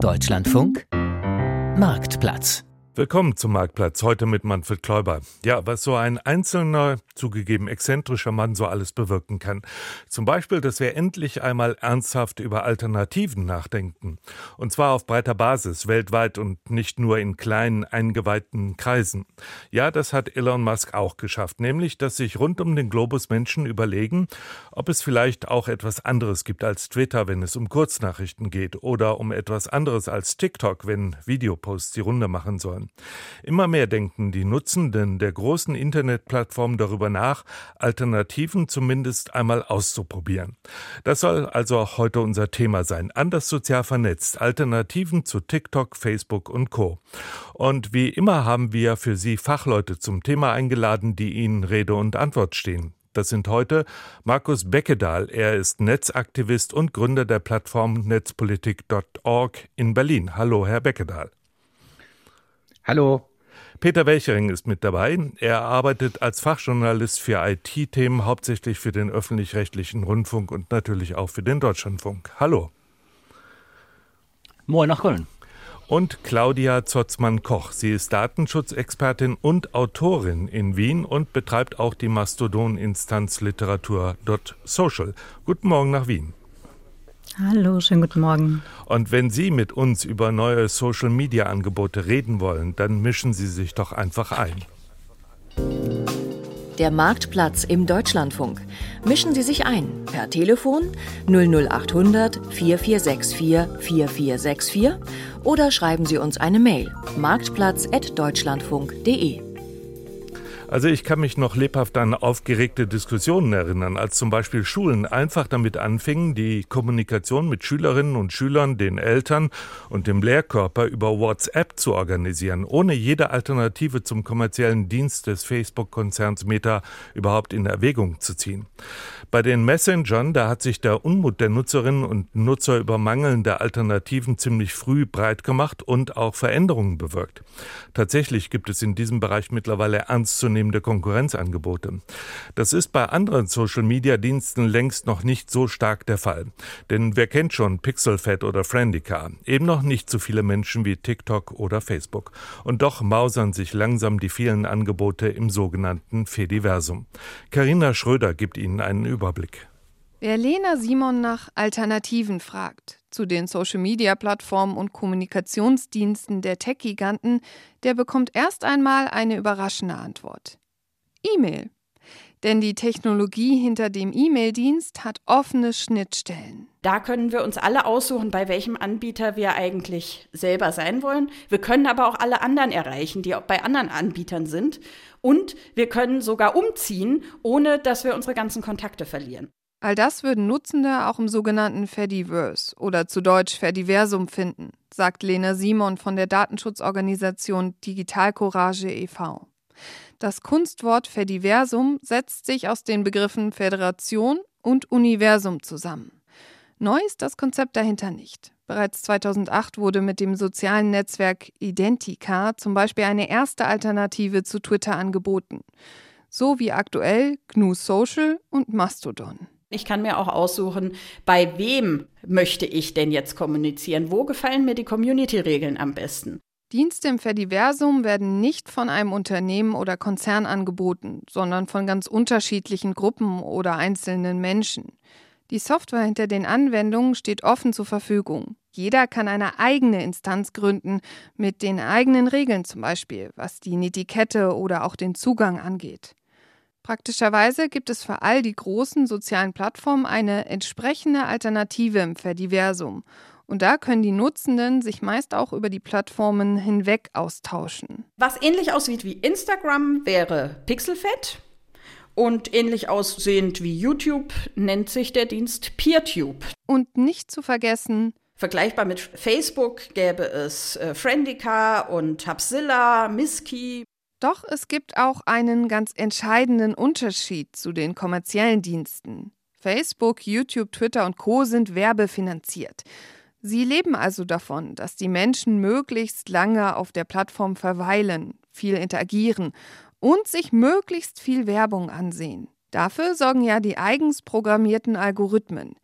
Deutschlandfunk Marktplatz Willkommen zum Marktplatz, heute mit Manfred Kläuber. Ja, was so ein einzelner, zugegeben exzentrischer Mann so alles bewirken kann. Zum Beispiel, dass wir endlich einmal ernsthaft über Alternativen nachdenken. Und zwar auf breiter Basis, weltweit und nicht nur in kleinen, eingeweihten Kreisen. Ja, das hat Elon Musk auch geschafft, nämlich, dass sich rund um den Globus Menschen überlegen, ob es vielleicht auch etwas anderes gibt als Twitter, wenn es um Kurznachrichten geht, oder um etwas anderes als TikTok, wenn Videoposts die Runde machen sollen. Immer mehr denken die Nutzenden der großen Internetplattformen darüber nach, Alternativen zumindest einmal auszuprobieren. Das soll also auch heute unser Thema sein. Anders sozial vernetzt. Alternativen zu TikTok, Facebook und Co. Und wie immer haben wir für Sie Fachleute zum Thema eingeladen, die Ihnen Rede und Antwort stehen. Das sind heute Markus Beckedahl. Er ist Netzaktivist und Gründer der Plattform netzpolitik.org in Berlin. Hallo, Herr Beckedahl. Hallo. Peter Welchering ist mit dabei. Er arbeitet als Fachjournalist für IT-Themen, hauptsächlich für den öffentlich-rechtlichen Rundfunk und natürlich auch für den Deutschlandfunk. Hallo. Moin nach Köln. Und Claudia Zotzmann-Koch. Sie ist Datenschutzexpertin und Autorin in Wien und betreibt auch die Mastodon-Instanz Literatur.social. Guten Morgen nach Wien. Hallo, schönen guten Morgen. Und wenn Sie mit uns über neue Social-Media-Angebote reden wollen, dann mischen Sie sich doch einfach ein. Der Marktplatz im Deutschlandfunk. Mischen Sie sich ein per Telefon 00800 4464 4464 oder schreiben Sie uns eine Mail marktplatz.deutschlandfunk.de. Also ich kann mich noch lebhaft an aufgeregte Diskussionen erinnern, als zum Beispiel Schulen einfach damit anfingen, die Kommunikation mit Schülerinnen und Schülern, den Eltern und dem Lehrkörper über WhatsApp zu organisieren, ohne jede Alternative zum kommerziellen Dienst des Facebook-Konzerns Meta überhaupt in Erwägung zu ziehen. Bei den Messengern, da hat sich der Unmut der Nutzerinnen und Nutzer über mangelnde Alternativen ziemlich früh breit gemacht und auch Veränderungen bewirkt. Tatsächlich gibt es in diesem Bereich mittlerweile ernstzunehmende zunehmende Konkurrenzangebote. Das ist bei anderen Social-Media-Diensten längst noch nicht so stark der Fall. Denn wer kennt schon Pixelfed oder Friendica? Eben noch nicht so viele Menschen wie TikTok oder Facebook. Und doch mausern sich langsam die vielen Angebote im sogenannten Fediversum. Carina Schröder gibt Ihnen einen Überblick. Wer Lena Simon nach Alternativen fragt zu den Social-Media-Plattformen und Kommunikationsdiensten der Tech-Giganten, der bekommt erst einmal eine überraschende Antwort. E-Mail. Denn die Technologie hinter dem E-Mail-Dienst hat offene Schnittstellen. Da können wir uns alle aussuchen, bei welchem Anbieter wir eigentlich selber sein wollen. Wir können aber auch alle anderen erreichen, die auch bei anderen Anbietern sind. Und wir können sogar umziehen, ohne dass wir unsere ganzen Kontakte verlieren. All das würden Nutzende auch im sogenannten Fediverse oder zu Deutsch Fediversum finden, sagt Lena Simon von der Datenschutzorganisation Digital Courage e.V. Das Kunstwort Fediversum setzt sich aus den Begriffen Föderation und Universum zusammen. Neu ist das Konzept dahinter nicht. Bereits 2008 wurde mit dem sozialen Netzwerk Identica zum Beispiel eine erste Alternative zu Twitter angeboten. So wie aktuell GNU Social und Mastodon. Ich kann mir auch aussuchen, bei wem möchte ich denn jetzt kommunizieren? Wo gefallen mir die Community-Regeln am besten? Dienste im Verdiversum werden nicht von einem Unternehmen oder Konzern angeboten, sondern von ganz unterschiedlichen Gruppen oder einzelnen Menschen. Die Software hinter den Anwendungen steht offen zur Verfügung. Jeder kann eine eigene Instanz gründen, mit den eigenen Regeln zum Beispiel, was die Netiquette oder auch den Zugang angeht. Praktischerweise gibt es für all die großen sozialen Plattformen eine entsprechende Alternative im Verdiversum. Und da können die Nutzenden sich meist auch über die Plattformen hinweg austauschen. Was ähnlich aussieht wie Instagram wäre Pixelfed. Und ähnlich aussehend wie YouTube nennt sich der Dienst PeerTube. Und nicht zu vergessen, Vergleichbar mit Facebook gäbe es äh, Friendica und Hubzilla, Miski, doch es gibt auch einen ganz entscheidenden Unterschied zu den kommerziellen Diensten. Facebook, YouTube, Twitter und Co sind werbefinanziert. Sie leben also davon, dass die Menschen möglichst lange auf der Plattform verweilen, viel interagieren und sich möglichst viel Werbung ansehen. Dafür sorgen ja die eigens programmierten Algorithmen.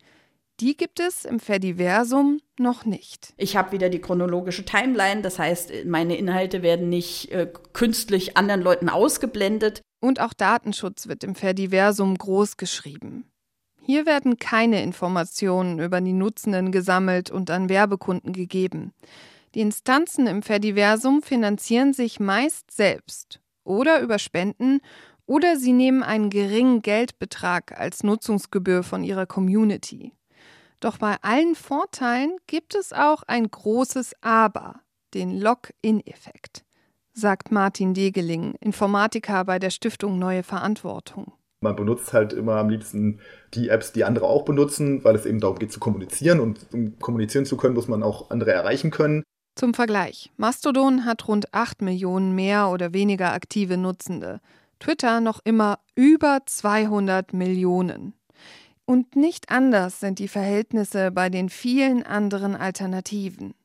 Die gibt es im Fediversum noch nicht. Ich habe wieder die chronologische Timeline, das heißt, meine Inhalte werden nicht äh, künstlich anderen Leuten ausgeblendet. Und auch Datenschutz wird im Fediversum groß geschrieben. Hier werden keine Informationen über die Nutzenden gesammelt und an Werbekunden gegeben. Die Instanzen im Fediversum finanzieren sich meist selbst oder über Spenden oder sie nehmen einen geringen Geldbetrag als Nutzungsgebühr von ihrer Community. Doch bei allen Vorteilen gibt es auch ein großes Aber, den Lock-in-Effekt, sagt Martin Degeling, Informatiker bei der Stiftung Neue Verantwortung. Man benutzt halt immer am liebsten die Apps, die andere auch benutzen, weil es eben darum geht zu kommunizieren und um kommunizieren zu können, muss man auch andere erreichen können. Zum Vergleich, Mastodon hat rund 8 Millionen mehr oder weniger aktive Nutzende. Twitter noch immer über 200 Millionen. Und nicht anders sind die Verhältnisse bei den vielen anderen Alternativen.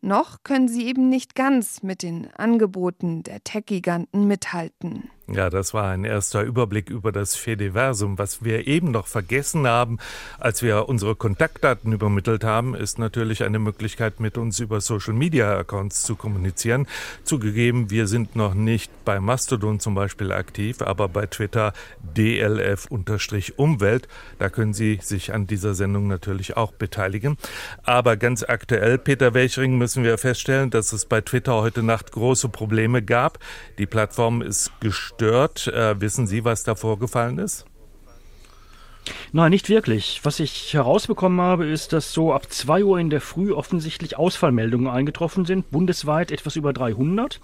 Noch können sie eben nicht ganz mit den Angeboten der Tech-Giganten mithalten. Ja, das war ein erster Überblick über das Fediversum. Was wir eben noch vergessen haben, als wir unsere Kontaktdaten übermittelt haben, ist natürlich eine Möglichkeit, mit uns über Social Media Accounts zu kommunizieren. Zugegeben, wir sind noch nicht bei Mastodon zum Beispiel aktiv, aber bei Twitter DLF-Umwelt. Da können Sie sich an dieser Sendung natürlich auch beteiligen. Aber ganz aktuell, Peter Welchring, müssen wir feststellen, dass es bei Twitter heute Nacht große Probleme gab. Die Plattform ist gestört gestört. Äh, wissen Sie, was da vorgefallen ist? Nein, nicht wirklich. Was ich herausbekommen habe, ist, dass so ab 2 Uhr in der Früh offensichtlich Ausfallmeldungen eingetroffen sind, bundesweit etwas über 300.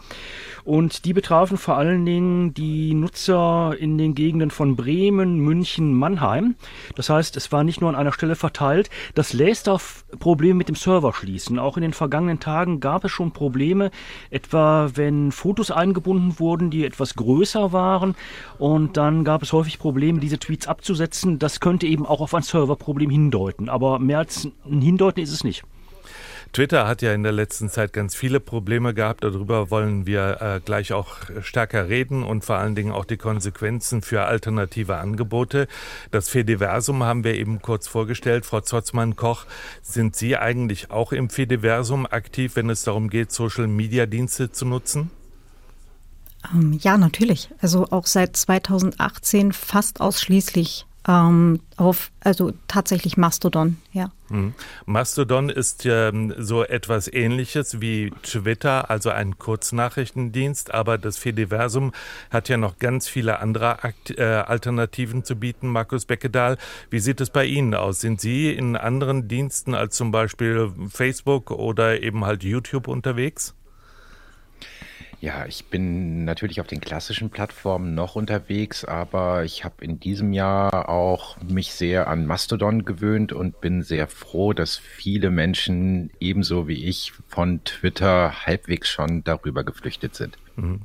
Und die betrafen vor allen Dingen die Nutzer in den Gegenden von Bremen, München, Mannheim. Das heißt, es war nicht nur an einer Stelle verteilt. Das lässt auf Probleme mit dem Server schließen. Auch in den vergangenen Tagen gab es schon Probleme, etwa wenn Fotos eingebunden wurden, die etwas größer waren. Und dann gab es häufig Probleme, diese Tweets abzusetzen. Das könnte eben auch auf ein Serverproblem hindeuten. Aber mehr als ein Hindeuten ist es nicht. Twitter hat ja in der letzten Zeit ganz viele Probleme gehabt. Darüber wollen wir äh, gleich auch stärker reden und vor allen Dingen auch die Konsequenzen für alternative Angebote. Das Fediversum haben wir eben kurz vorgestellt. Frau Zotzmann-Koch, sind Sie eigentlich auch im Fediversum aktiv, wenn es darum geht, Social-Media-Dienste zu nutzen? Ähm, ja, natürlich. Also auch seit 2018 fast ausschließlich ähm, auf, also tatsächlich Mastodon, ja. Mhm. Mastodon ist ähm, so etwas ähnliches wie Twitter, also ein Kurznachrichtendienst, aber das Fediversum hat ja noch ganz viele andere Akt äh, Alternativen zu bieten. Markus Beckedahl, wie sieht es bei Ihnen aus? Sind Sie in anderen Diensten als zum Beispiel Facebook oder eben halt YouTube unterwegs? Ja, ich bin natürlich auf den klassischen Plattformen noch unterwegs, aber ich habe in diesem Jahr auch mich sehr an Mastodon gewöhnt und bin sehr froh, dass viele Menschen ebenso wie ich von Twitter halbwegs schon darüber geflüchtet sind. Mhm.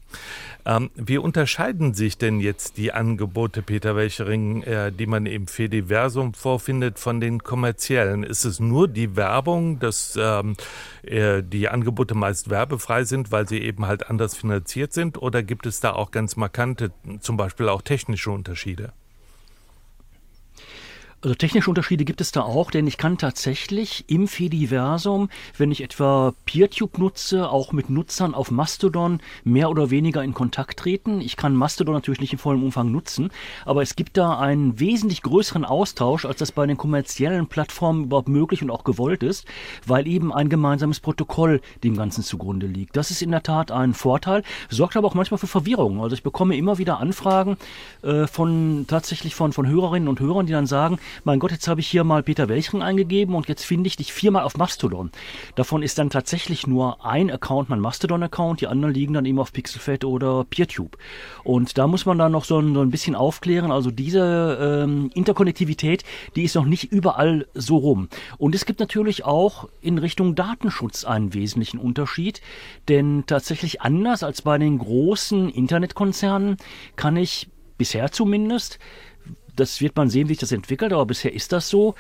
Ähm, wie unterscheiden sich denn jetzt die Angebote, Peter Welchering, äh, die man im Fediversum vorfindet, von den kommerziellen? Ist es nur die Werbung, dass ähm, äh, die Angebote meist werbefrei sind, weil sie eben halt anders finanziert sind? Oder gibt es da auch ganz markante, zum Beispiel auch technische Unterschiede? Also technische Unterschiede gibt es da auch, denn ich kann tatsächlich im Fediversum, wenn ich etwa PeerTube nutze, auch mit Nutzern auf Mastodon mehr oder weniger in Kontakt treten. Ich kann Mastodon natürlich nicht in vollem Umfang nutzen, aber es gibt da einen wesentlich größeren Austausch, als das bei den kommerziellen Plattformen überhaupt möglich und auch gewollt ist, weil eben ein gemeinsames Protokoll dem Ganzen zugrunde liegt. Das ist in der Tat ein Vorteil, sorgt aber auch manchmal für Verwirrung. Also ich bekomme immer wieder Anfragen äh, von tatsächlich von, von Hörerinnen und Hörern, die dann sagen, mein Gott, jetzt habe ich hier mal Peter Welchring eingegeben und jetzt finde ich dich viermal auf Mastodon. Davon ist dann tatsächlich nur ein Account mein Mastodon-Account, die anderen liegen dann eben auf Pixelfed oder PeerTube. Und da muss man dann noch so ein, so ein bisschen aufklären, also diese ähm, Interkonnektivität, die ist noch nicht überall so rum. Und es gibt natürlich auch in Richtung Datenschutz einen wesentlichen Unterschied, denn tatsächlich anders als bei den großen Internetkonzernen kann ich bisher zumindest das wird man sehen, wie sich das entwickelt, aber bisher ist das so.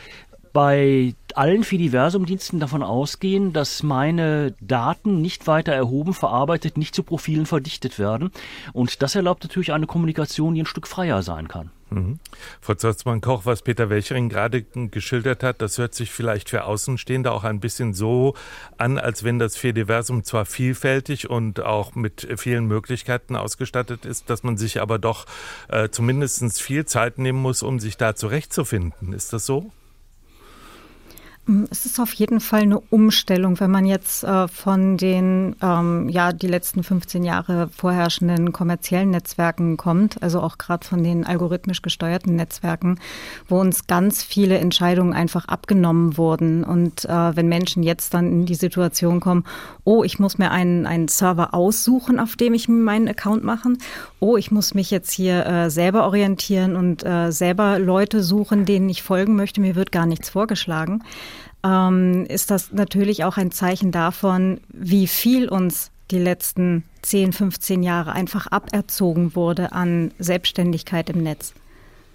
Bei allen Fidiversum-Diensten davon ausgehen, dass meine Daten nicht weiter erhoben, verarbeitet, nicht zu Profilen verdichtet werden. Und das erlaubt natürlich eine Kommunikation, die ein Stück freier sein kann. Mhm. Frau Zotzmann-Koch, was Peter Welchering gerade geschildert hat, das hört sich vielleicht für Außenstehende auch ein bisschen so an, als wenn das Fediversum zwar vielfältig und auch mit vielen Möglichkeiten ausgestattet ist, dass man sich aber doch äh, zumindest viel Zeit nehmen muss, um sich da zurechtzufinden. Ist das so? Mm, es ist auf jeden Fall eine Umstellung, wenn man jetzt äh, von den ähm, ja die letzten 15 Jahre vorherrschenden kommerziellen Netzwerken kommt, also auch gerade von den algorithmisch gesteuerten Netzwerken, wo uns ganz viele Entscheidungen einfach abgenommen wurden. Und äh, wenn Menschen jetzt dann in die Situation kommen, oh, ich muss mir einen, einen Server aussuchen, auf dem ich meinen Account machen, oh, ich muss mich jetzt hier äh, selber orientieren und äh, selber Leute suchen, denen ich folgen möchte, mir wird gar nichts vorgeschlagen ähm, ist das natürlich auch ein Zeichen davon, wie viel uns die letzten 10, 15 Jahre einfach aberzogen wurde an Selbstständigkeit im Netz.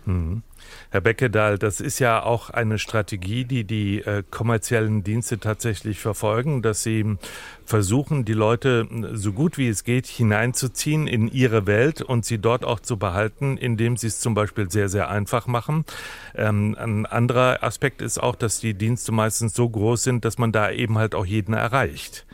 Mhm. Herr Beckedahl, das ist ja auch eine Strategie, die die äh, kommerziellen Dienste tatsächlich verfolgen, dass sie versuchen, die Leute so gut wie es geht hineinzuziehen in ihre Welt und sie dort auch zu behalten, indem sie es zum Beispiel sehr, sehr einfach machen. Ähm, ein anderer Aspekt ist auch, dass die Dienste meistens so groß sind, dass man da eben halt auch jeden erreicht.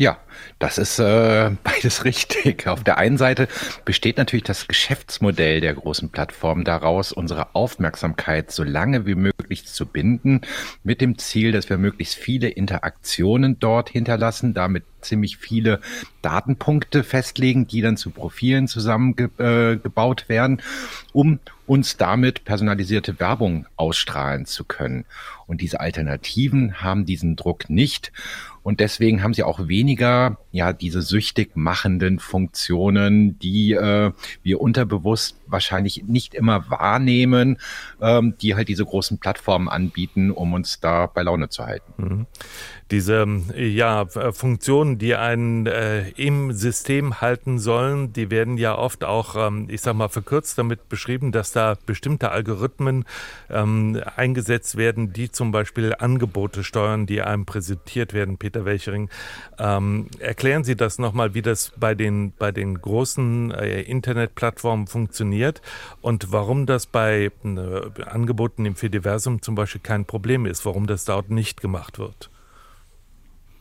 Ja, das ist äh, beides richtig. Auf der einen Seite besteht natürlich das Geschäftsmodell der großen Plattformen daraus, unsere Aufmerksamkeit so lange wie möglich zu binden, mit dem Ziel, dass wir möglichst viele Interaktionen dort hinterlassen, damit ziemlich viele Datenpunkte festlegen, die dann zu Profilen zusammengebaut äh, werden, um uns damit personalisierte Werbung ausstrahlen zu können. Und diese Alternativen haben diesen Druck nicht. Und deswegen haben sie auch weniger, ja, diese süchtig machenden Funktionen, die äh, wir unterbewusst wahrscheinlich nicht immer wahrnehmen, ähm, die halt diese großen Plattformen anbieten, um uns da bei Laune zu halten. Mhm. Diese ja, Funktionen, die einen äh, im System halten sollen, die werden ja oft auch, ähm, ich sag mal, verkürzt damit beschrieben, dass da bestimmte Algorithmen ähm, eingesetzt werden, die zum Beispiel Angebote steuern, die einem präsentiert werden. Peter Welchering, ähm, erklären Sie das nochmal, wie das bei den, bei den großen äh, Internetplattformen funktioniert und warum das bei äh, Angeboten im Fediversum zum Beispiel kein Problem ist, warum das dort nicht gemacht wird.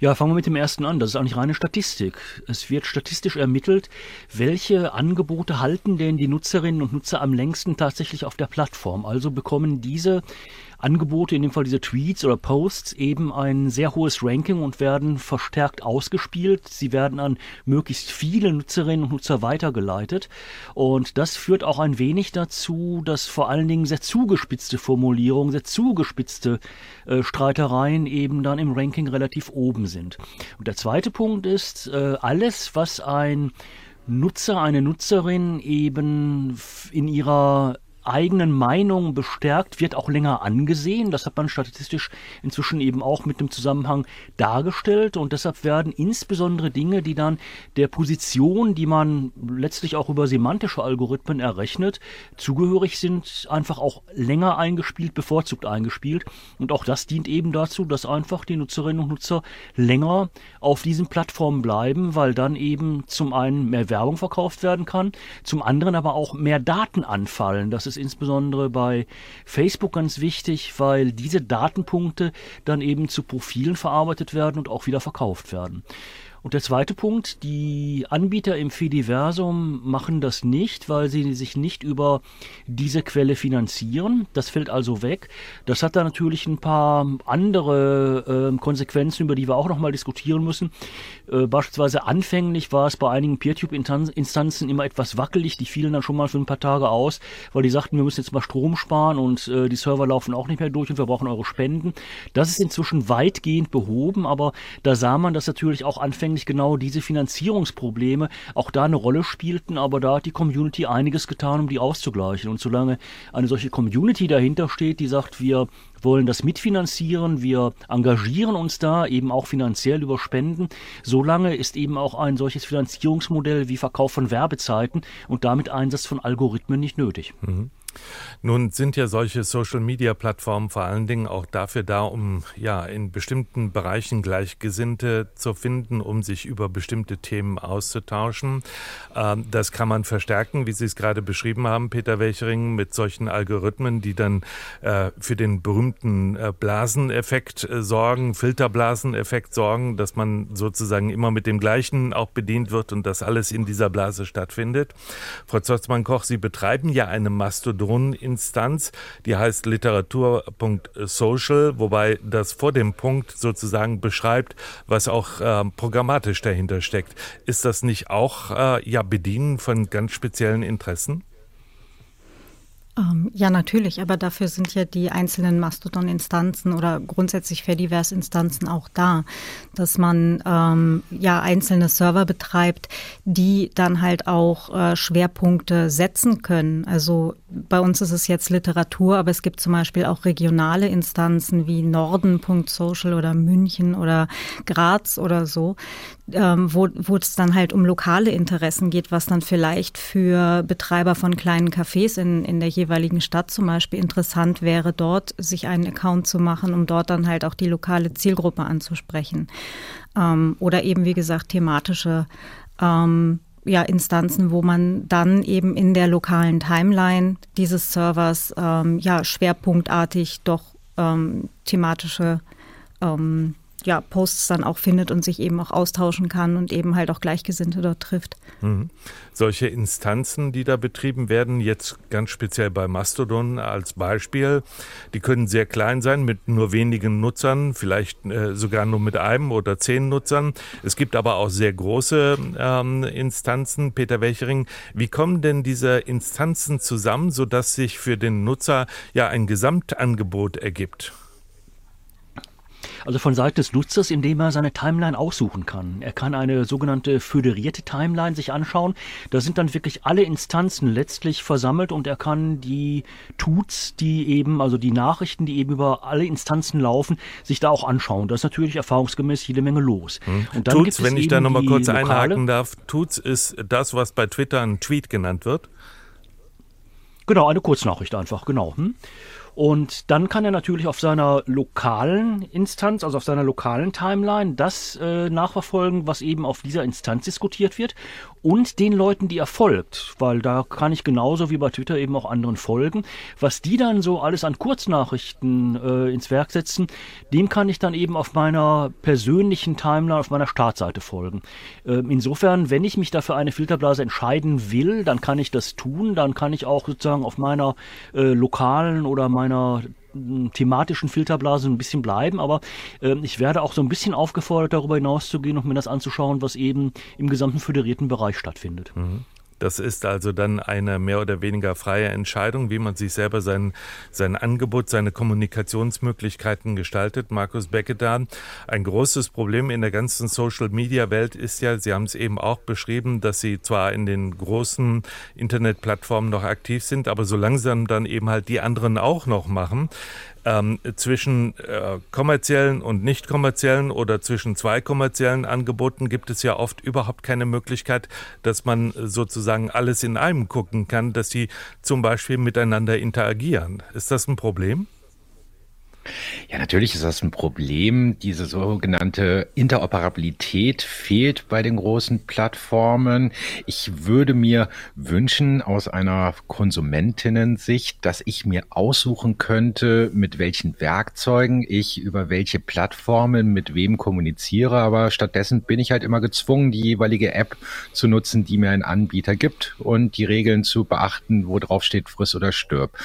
Ja, fangen wir mit dem ersten an. Das ist eigentlich reine Statistik. Es wird statistisch ermittelt, welche Angebote halten denn die Nutzerinnen und Nutzer am längsten tatsächlich auf der Plattform. Also bekommen diese Angebote, in dem Fall diese Tweets oder Posts, eben ein sehr hohes Ranking und werden verstärkt ausgespielt. Sie werden an möglichst viele Nutzerinnen und Nutzer weitergeleitet. Und das führt auch ein wenig dazu, dass vor allen Dingen sehr zugespitzte Formulierungen, sehr zugespitzte äh, Streitereien eben dann im Ranking relativ oben sind. Und der zweite Punkt ist, äh, alles, was ein Nutzer, eine Nutzerin eben in ihrer eigenen Meinung bestärkt, wird auch länger angesehen. Das hat man statistisch inzwischen eben auch mit dem Zusammenhang dargestellt. Und deshalb werden insbesondere Dinge, die dann der Position, die man letztlich auch über semantische Algorithmen errechnet, zugehörig sind, einfach auch länger eingespielt, bevorzugt eingespielt. Und auch das dient eben dazu, dass einfach die Nutzerinnen und Nutzer länger auf diesen Plattformen bleiben, weil dann eben zum einen mehr Werbung verkauft werden kann, zum anderen aber auch mehr Daten anfallen. Das ist insbesondere bei Facebook ganz wichtig, weil diese Datenpunkte dann eben zu Profilen verarbeitet werden und auch wieder verkauft werden. Und der zweite Punkt, die Anbieter im Fediversum machen das nicht, weil sie sich nicht über diese Quelle finanzieren. Das fällt also weg. Das hat da natürlich ein paar andere äh, Konsequenzen, über die wir auch nochmal diskutieren müssen. Äh, beispielsweise anfänglich war es bei einigen PeerTube-Instanzen immer etwas wackelig. Die fielen dann schon mal für ein paar Tage aus, weil die sagten, wir müssen jetzt mal Strom sparen und äh, die Server laufen auch nicht mehr durch und wir brauchen eure Spenden. Das ist inzwischen weitgehend behoben, aber da sah man, dass natürlich auch anfänglich genau diese Finanzierungsprobleme auch da eine Rolle spielten, aber da hat die Community einiges getan, um die auszugleichen. Und solange eine solche Community dahinter steht, die sagt, wir wollen das mitfinanzieren, wir engagieren uns da eben auch finanziell über Spenden. Solange ist eben auch ein solches Finanzierungsmodell wie Verkauf von Werbezeiten und damit Einsatz von Algorithmen nicht nötig. Mhm. Nun sind ja solche Social-Media-Plattformen vor allen Dingen auch dafür da, um ja in bestimmten Bereichen Gleichgesinnte zu finden, um sich über bestimmte Themen auszutauschen. Ähm, das kann man verstärken, wie Sie es gerade beschrieben haben, Peter Welchering, mit solchen Algorithmen, die dann äh, für den berühmten äh, Blaseneffekt äh, sorgen, Filterblaseneffekt sorgen, dass man sozusagen immer mit dem Gleichen auch bedient wird und das alles in dieser Blase stattfindet. Frau Zotzmann-Koch, Sie betreiben ja eine Mastodon Instanz, die heißt literatur.social, wobei das vor dem Punkt sozusagen beschreibt, was auch äh, programmatisch dahinter steckt. Ist das nicht auch äh, ja Bedienen von ganz speziellen Interessen? Ähm, ja, natürlich, aber dafür sind ja die einzelnen Mastodon-Instanzen oder grundsätzlich Fediverse-Instanzen auch da, dass man ähm, ja einzelne Server betreibt, die dann halt auch äh, Schwerpunkte setzen können. Also bei uns ist es jetzt Literatur, aber es gibt zum Beispiel auch regionale Instanzen wie Norden.social oder München oder Graz oder so, ähm, wo, es dann halt um lokale Interessen geht, was dann vielleicht für Betreiber von kleinen Cafés in, in der jeweiligen Stadt zum Beispiel interessant wäre, dort sich einen Account zu machen, um dort dann halt auch die lokale Zielgruppe anzusprechen. Ähm, oder eben, wie gesagt, thematische ähm, ja, Instanzen, wo man dann eben in der lokalen Timeline dieses Servers ähm, ja schwerpunktartig doch ähm, thematische ähm, ja, Posts dann auch findet und sich eben auch austauschen kann und eben halt auch Gleichgesinnte dort trifft. Mhm. Solche Instanzen, die da betrieben werden, jetzt ganz speziell bei Mastodon als Beispiel, die können sehr klein sein mit nur wenigen Nutzern, vielleicht äh, sogar nur mit einem oder zehn Nutzern. Es gibt aber auch sehr große ähm, Instanzen. Peter Welchering, wie kommen denn diese Instanzen zusammen, sodass sich für den Nutzer ja ein Gesamtangebot ergibt? Also von Seite des Nutzers, indem er seine Timeline aussuchen kann. Er kann eine sogenannte föderierte Timeline sich anschauen. Da sind dann wirklich alle Instanzen letztlich versammelt und er kann die Tuts, die eben, also die Nachrichten, die eben über alle Instanzen laufen, sich da auch anschauen. Da ist natürlich erfahrungsgemäß jede Menge los. Hm. Und dann Tuts, wenn ich da nochmal kurz einhaken darf, Tuts ist das, was bei Twitter ein Tweet genannt wird? Genau, eine Kurznachricht einfach, genau. Hm? Und dann kann er natürlich auf seiner lokalen Instanz, also auf seiner lokalen Timeline, das äh, nachverfolgen, was eben auf dieser Instanz diskutiert wird und den Leuten, die er folgt, weil da kann ich genauso wie bei Twitter eben auch anderen folgen. Was die dann so alles an Kurznachrichten äh, ins Werk setzen, dem kann ich dann eben auf meiner persönlichen Timeline, auf meiner Startseite folgen. Ähm, insofern, wenn ich mich dafür eine Filterblase entscheiden will, dann kann ich das tun. Dann kann ich auch sozusagen auf meiner äh, lokalen oder meiner thematischen Filterblase ein bisschen bleiben, aber äh, ich werde auch so ein bisschen aufgefordert, darüber hinauszugehen und mir das anzuschauen, was eben im gesamten föderierten Bereich stattfindet. Mhm. Das ist also dann eine mehr oder weniger freie Entscheidung, wie man sich selber sein, sein Angebot, seine Kommunikationsmöglichkeiten gestaltet. Markus Beckedan, ein großes Problem in der ganzen Social-Media-Welt ist ja, Sie haben es eben auch beschrieben, dass Sie zwar in den großen Internetplattformen noch aktiv sind, aber so langsam dann eben halt die anderen auch noch machen ähm, zwischen äh, kommerziellen und nicht kommerziellen oder zwischen zwei kommerziellen Angeboten gibt es ja oft überhaupt keine Möglichkeit, dass man sozusagen alles in einem gucken kann, dass sie zum Beispiel miteinander interagieren. Ist das ein Problem? Ja, natürlich ist das ein Problem. Diese sogenannte Interoperabilität fehlt bei den großen Plattformen. Ich würde mir wünschen aus einer Konsumentinnen-Sicht, dass ich mir aussuchen könnte, mit welchen Werkzeugen ich über welche Plattformen mit wem kommuniziere. Aber stattdessen bin ich halt immer gezwungen, die jeweilige App zu nutzen, die mir ein Anbieter gibt und die Regeln zu beachten, wo drauf steht, friss oder stirb.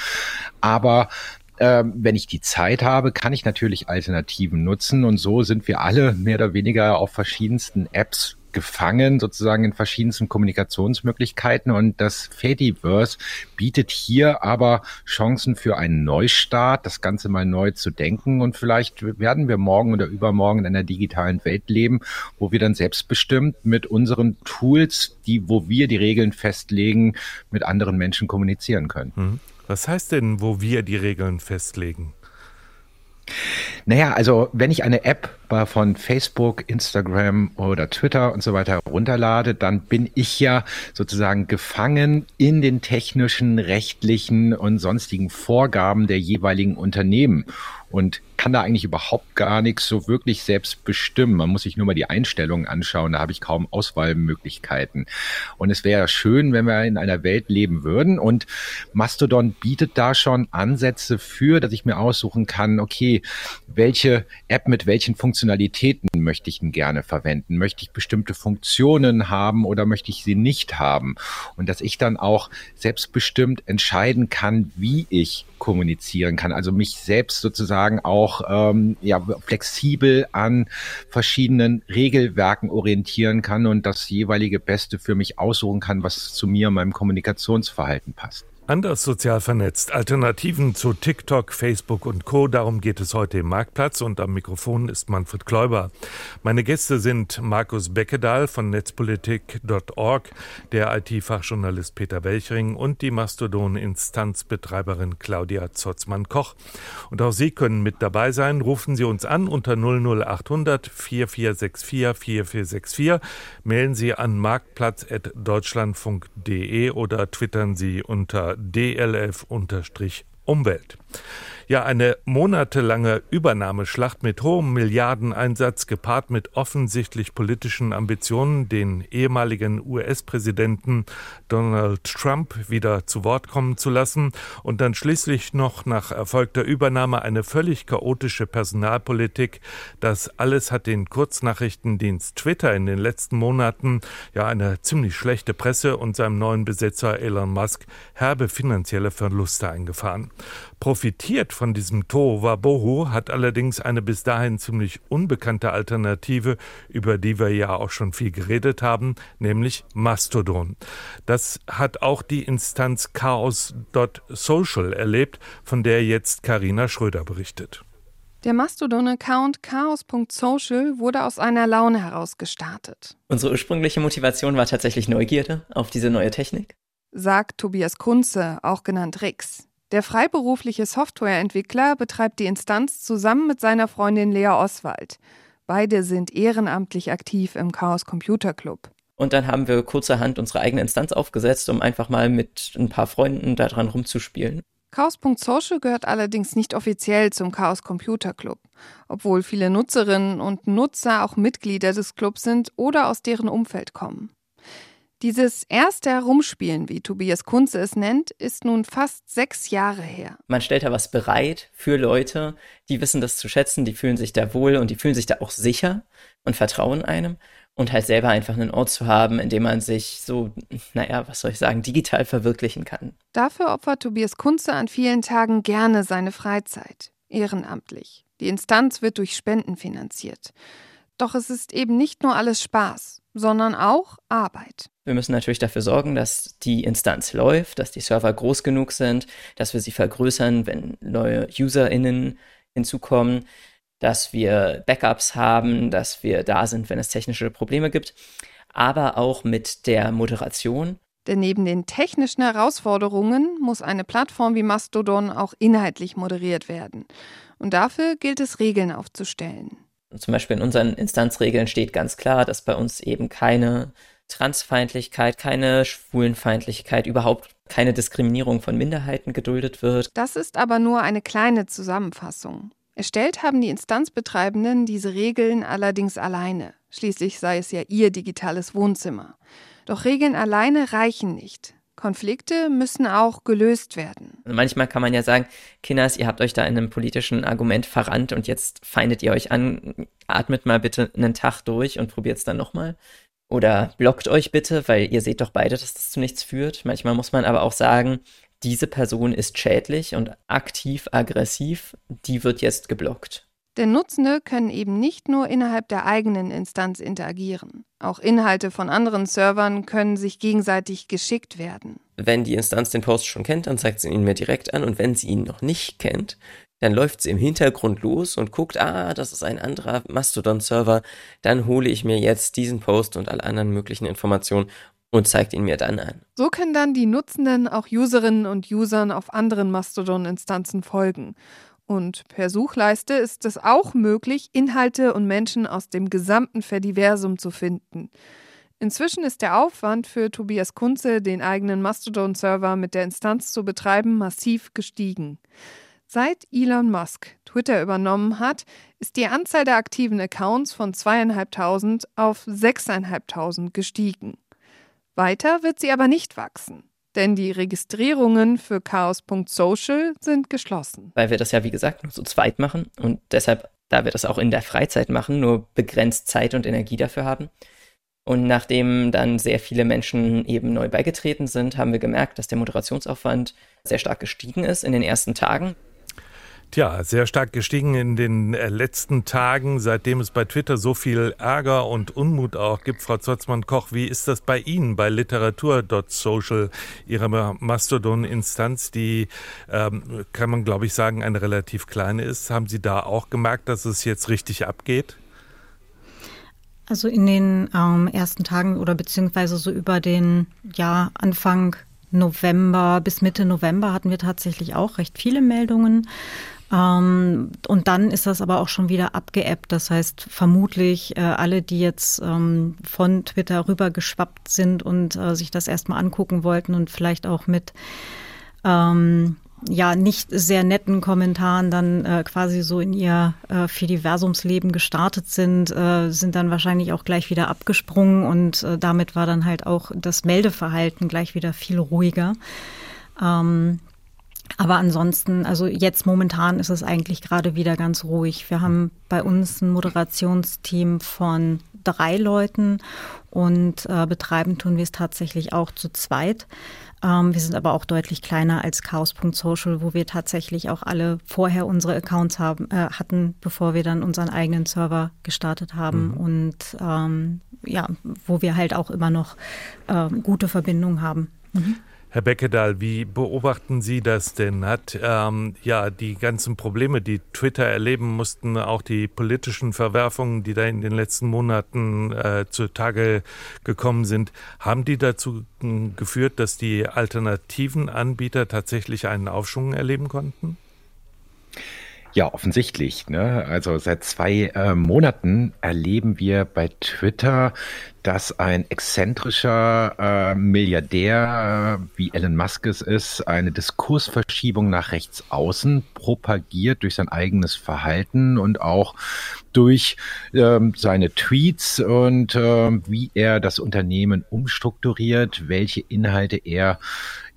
Aber ähm, wenn ich die Zeit habe, kann ich natürlich Alternativen nutzen und so sind wir alle mehr oder weniger auf verschiedensten Apps gefangen, sozusagen in verschiedensten Kommunikationsmöglichkeiten. Und das Fediverse bietet hier aber Chancen für einen Neustart, das Ganze mal neu zu denken. Und vielleicht werden wir morgen oder übermorgen in einer digitalen Welt leben, wo wir dann selbstbestimmt mit unseren Tools, die, wo wir die Regeln festlegen, mit anderen Menschen kommunizieren können. Mhm. Was heißt denn, wo wir die Regeln festlegen? Naja, also wenn ich eine App von Facebook, Instagram oder Twitter und so weiter runterlade, dann bin ich ja sozusagen gefangen in den technischen, rechtlichen und sonstigen Vorgaben der jeweiligen Unternehmen und kann da eigentlich überhaupt gar nichts so wirklich selbst bestimmen. Man muss sich nur mal die Einstellungen anschauen, da habe ich kaum Auswahlmöglichkeiten. Und es wäre schön, wenn wir in einer Welt leben würden und Mastodon bietet da schon Ansätze für, dass ich mir aussuchen kann, okay, welche App mit welchen Funktionalitäten möchte ich denn gerne verwenden? Möchte ich bestimmte Funktionen haben oder möchte ich sie nicht haben? Und dass ich dann auch selbstbestimmt entscheiden kann, wie ich kommunizieren kann. Also mich selbst sozusagen auch ähm, ja, flexibel an verschiedenen Regelwerken orientieren kann und das jeweilige Beste für mich aussuchen kann, was zu mir, meinem Kommunikationsverhalten passt. Anders sozial vernetzt. Alternativen zu TikTok, Facebook und Co. Darum geht es heute im Marktplatz und am Mikrofon ist Manfred Kläuber. Meine Gäste sind Markus Beckedahl von netzpolitik.org, der IT-Fachjournalist Peter Welchring und die Mastodon-Instanzbetreiberin Claudia Zotzmann-Koch. Und auch Sie können mit dabei sein. Rufen Sie uns an unter 00800 4464 4464. Mailen Sie an marktplatz.deutschlandfunk.de oder twittern Sie unter DLF-Umwelt. Ja, eine monatelange Übernahmeschlacht mit hohem Milliardeneinsatz gepaart mit offensichtlich politischen Ambitionen, den ehemaligen US-Präsidenten Donald Trump wieder zu Wort kommen zu lassen und dann schließlich noch nach erfolgter Übernahme eine völlig chaotische Personalpolitik. Das alles hat den Kurznachrichtendienst Twitter in den letzten Monaten ja eine ziemlich schlechte Presse und seinem neuen Besitzer Elon Musk herbe finanzielle Verluste eingefahren. Profitiert von diesem Tohuwabohu hat allerdings eine bis dahin ziemlich unbekannte Alternative, über die wir ja auch schon viel geredet haben, nämlich Mastodon. Das hat auch die Instanz Chaos.social erlebt, von der jetzt Karina Schröder berichtet. Der Mastodon-Account chaos.social wurde aus einer Laune heraus gestartet. Unsere ursprüngliche Motivation war tatsächlich Neugierde auf diese neue Technik. Sagt Tobias Kunze, auch genannt Rix. Der freiberufliche Softwareentwickler betreibt die Instanz zusammen mit seiner Freundin Lea Oswald. Beide sind ehrenamtlich aktiv im Chaos Computer Club. Und dann haben wir kurzerhand unsere eigene Instanz aufgesetzt, um einfach mal mit ein paar Freunden daran rumzuspielen. Chaos.social gehört allerdings nicht offiziell zum Chaos Computer Club, obwohl viele Nutzerinnen und Nutzer auch Mitglieder des Clubs sind oder aus deren Umfeld kommen. Dieses erste Herumspielen, wie Tobias Kunze es nennt, ist nun fast sechs Jahre her. Man stellt da was bereit für Leute, die wissen das zu schätzen, die fühlen sich da wohl und die fühlen sich da auch sicher und vertrauen einem. Und halt selber einfach einen Ort zu haben, in dem man sich so, naja, was soll ich sagen, digital verwirklichen kann. Dafür opfert Tobias Kunze an vielen Tagen gerne seine Freizeit, ehrenamtlich. Die Instanz wird durch Spenden finanziert. Doch es ist eben nicht nur alles Spaß, sondern auch Arbeit. Wir müssen natürlich dafür sorgen, dass die Instanz läuft, dass die Server groß genug sind, dass wir sie vergrößern, wenn neue UserInnen hinzukommen, dass wir Backups haben, dass wir da sind, wenn es technische Probleme gibt, aber auch mit der Moderation. Denn neben den technischen Herausforderungen muss eine Plattform wie Mastodon auch inhaltlich moderiert werden. Und dafür gilt es, Regeln aufzustellen. Zum Beispiel in unseren Instanzregeln steht ganz klar, dass bei uns eben keine Transfeindlichkeit, keine Schwulenfeindlichkeit, überhaupt keine Diskriminierung von Minderheiten geduldet wird. Das ist aber nur eine kleine Zusammenfassung. Erstellt haben die Instanzbetreibenden diese Regeln allerdings alleine. Schließlich sei es ja ihr digitales Wohnzimmer. Doch Regeln alleine reichen nicht. Konflikte müssen auch gelöst werden. Also manchmal kann man ja sagen, Kinders, ihr habt euch da in einem politischen Argument verrannt und jetzt feindet ihr euch an, atmet mal bitte einen Tag durch und probiert es dann nochmal. Oder blockt euch bitte, weil ihr seht doch beide, dass das zu nichts führt. Manchmal muss man aber auch sagen, diese Person ist schädlich und aktiv aggressiv, die wird jetzt geblockt. Denn Nutzende können eben nicht nur innerhalb der eigenen Instanz interagieren. Auch Inhalte von anderen Servern können sich gegenseitig geschickt werden. Wenn die Instanz den Post schon kennt, dann zeigt sie ihn mir direkt an und wenn sie ihn noch nicht kennt, dann läuft sie im Hintergrund los und guckt, ah, das ist ein anderer Mastodon-Server, dann hole ich mir jetzt diesen Post und alle anderen möglichen Informationen und zeigt ihn mir dann an. So können dann die Nutzenden auch Userinnen und Usern auf anderen Mastodon-Instanzen folgen Und per Suchleiste ist es auch möglich, Inhalte und Menschen aus dem gesamten Verdiversum zu finden. Inzwischen ist der Aufwand für Tobias Kunze, den eigenen Mastodon-Server mit der Instanz zu betreiben, massiv gestiegen. Seit Elon Musk Twitter übernommen hat, ist die Anzahl der aktiven Accounts von zweieinhalbtausend auf sechseinhalbtausend gestiegen. Weiter wird sie aber nicht wachsen. Denn die Registrierungen für chaos.social sind geschlossen. Weil wir das ja, wie gesagt, nur zu zweit machen und deshalb, da wir das auch in der Freizeit machen, nur begrenzt Zeit und Energie dafür haben. Und nachdem dann sehr viele Menschen eben neu beigetreten sind, haben wir gemerkt, dass der Moderationsaufwand sehr stark gestiegen ist in den ersten Tagen. Tja, sehr stark gestiegen in den äh, letzten Tagen, seitdem es bei Twitter so viel Ärger und Unmut auch gibt. Frau Zotzmann-Koch, wie ist das bei Ihnen, bei Literatur.social, Ihrer Mastodon-Instanz, die, ähm, kann man glaube ich sagen, eine relativ kleine ist? Haben Sie da auch gemerkt, dass es jetzt richtig abgeht? Also in den ähm, ersten Tagen oder beziehungsweise so über den ja, Anfang November bis Mitte November hatten wir tatsächlich auch recht viele Meldungen. Ähm, und dann ist das aber auch schon wieder abgeebbt. Das heißt, vermutlich äh, alle, die jetzt ähm, von Twitter rüber geschwappt sind und äh, sich das erstmal angucken wollten und vielleicht auch mit ähm, ja nicht sehr netten Kommentaren dann äh, quasi so in ihr äh, Fediversumsleben gestartet sind, äh, sind dann wahrscheinlich auch gleich wieder abgesprungen und äh, damit war dann halt auch das Meldeverhalten gleich wieder viel ruhiger. Ähm, aber ansonsten, also jetzt momentan ist es eigentlich gerade wieder ganz ruhig. Wir haben bei uns ein Moderationsteam von drei Leuten und äh, betreiben tun wir es tatsächlich auch zu zweit. Ähm, wir sind aber auch deutlich kleiner als chaos.social, wo wir tatsächlich auch alle vorher unsere Accounts haben, äh, hatten, bevor wir dann unseren eigenen Server gestartet haben mhm. und ähm, ja, wo wir halt auch immer noch äh, gute Verbindungen haben. Mhm. Herr Beckedahl, wie beobachten Sie das denn? Hat ähm, ja die ganzen Probleme, die Twitter erleben mussten, auch die politischen Verwerfungen, die da in den letzten Monaten äh, zutage gekommen sind, haben die dazu äh, geführt, dass die alternativen Anbieter tatsächlich einen Aufschwung erleben konnten? Ja, offensichtlich. Ne? Also seit zwei äh, Monaten erleben wir bei Twitter, dass ein exzentrischer äh, Milliardär äh, wie Elon Musk es ist, eine Diskursverschiebung nach rechts außen propagiert durch sein eigenes Verhalten und auch durch ähm, seine Tweets und äh, wie er das Unternehmen umstrukturiert, welche Inhalte er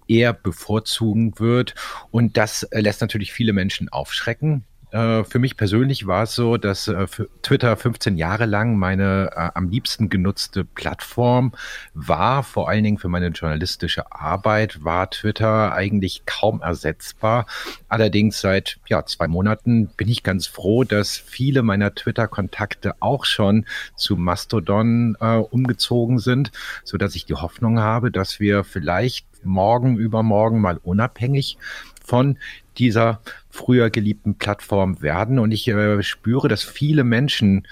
eher bevorzugen wird. Und das äh, lässt natürlich viele Menschen aufschrecken. Äh, für mich persönlich war es so, dass äh, Twitter 15 Jahre lang meine äh, am liebsten genutzte Plattform war. Vor allen Dingen für meine journalistische Arbeit war Twitter eigentlich kaum ersetzbar. Allerdings seit ja, zwei Monaten bin ich ganz froh, dass viele meiner Twitter-Kontakte auch schon zu Mastodon äh, umgezogen sind, so dass ich die Hoffnung habe, dass wir vielleicht morgen übermorgen mal unabhängig von dieser früher geliebten Plattform werden. Und ich äh, spüre, dass viele Menschen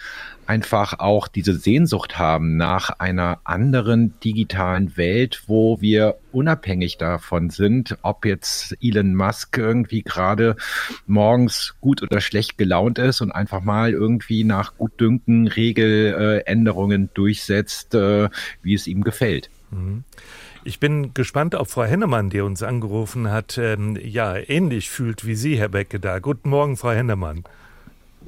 einfach auch diese Sehnsucht haben nach einer anderen digitalen Welt, wo wir unabhängig davon sind, ob jetzt Elon Musk irgendwie gerade morgens gut oder schlecht gelaunt ist und einfach mal irgendwie nach Gutdünken Regeländerungen durchsetzt, äh, wie es ihm gefällt. Mhm. Ich bin gespannt, ob Frau Hennemann, die uns angerufen hat, ähm, ja, ähnlich fühlt wie Sie, Herr Becke, da. Guten Morgen, Frau Hennemann.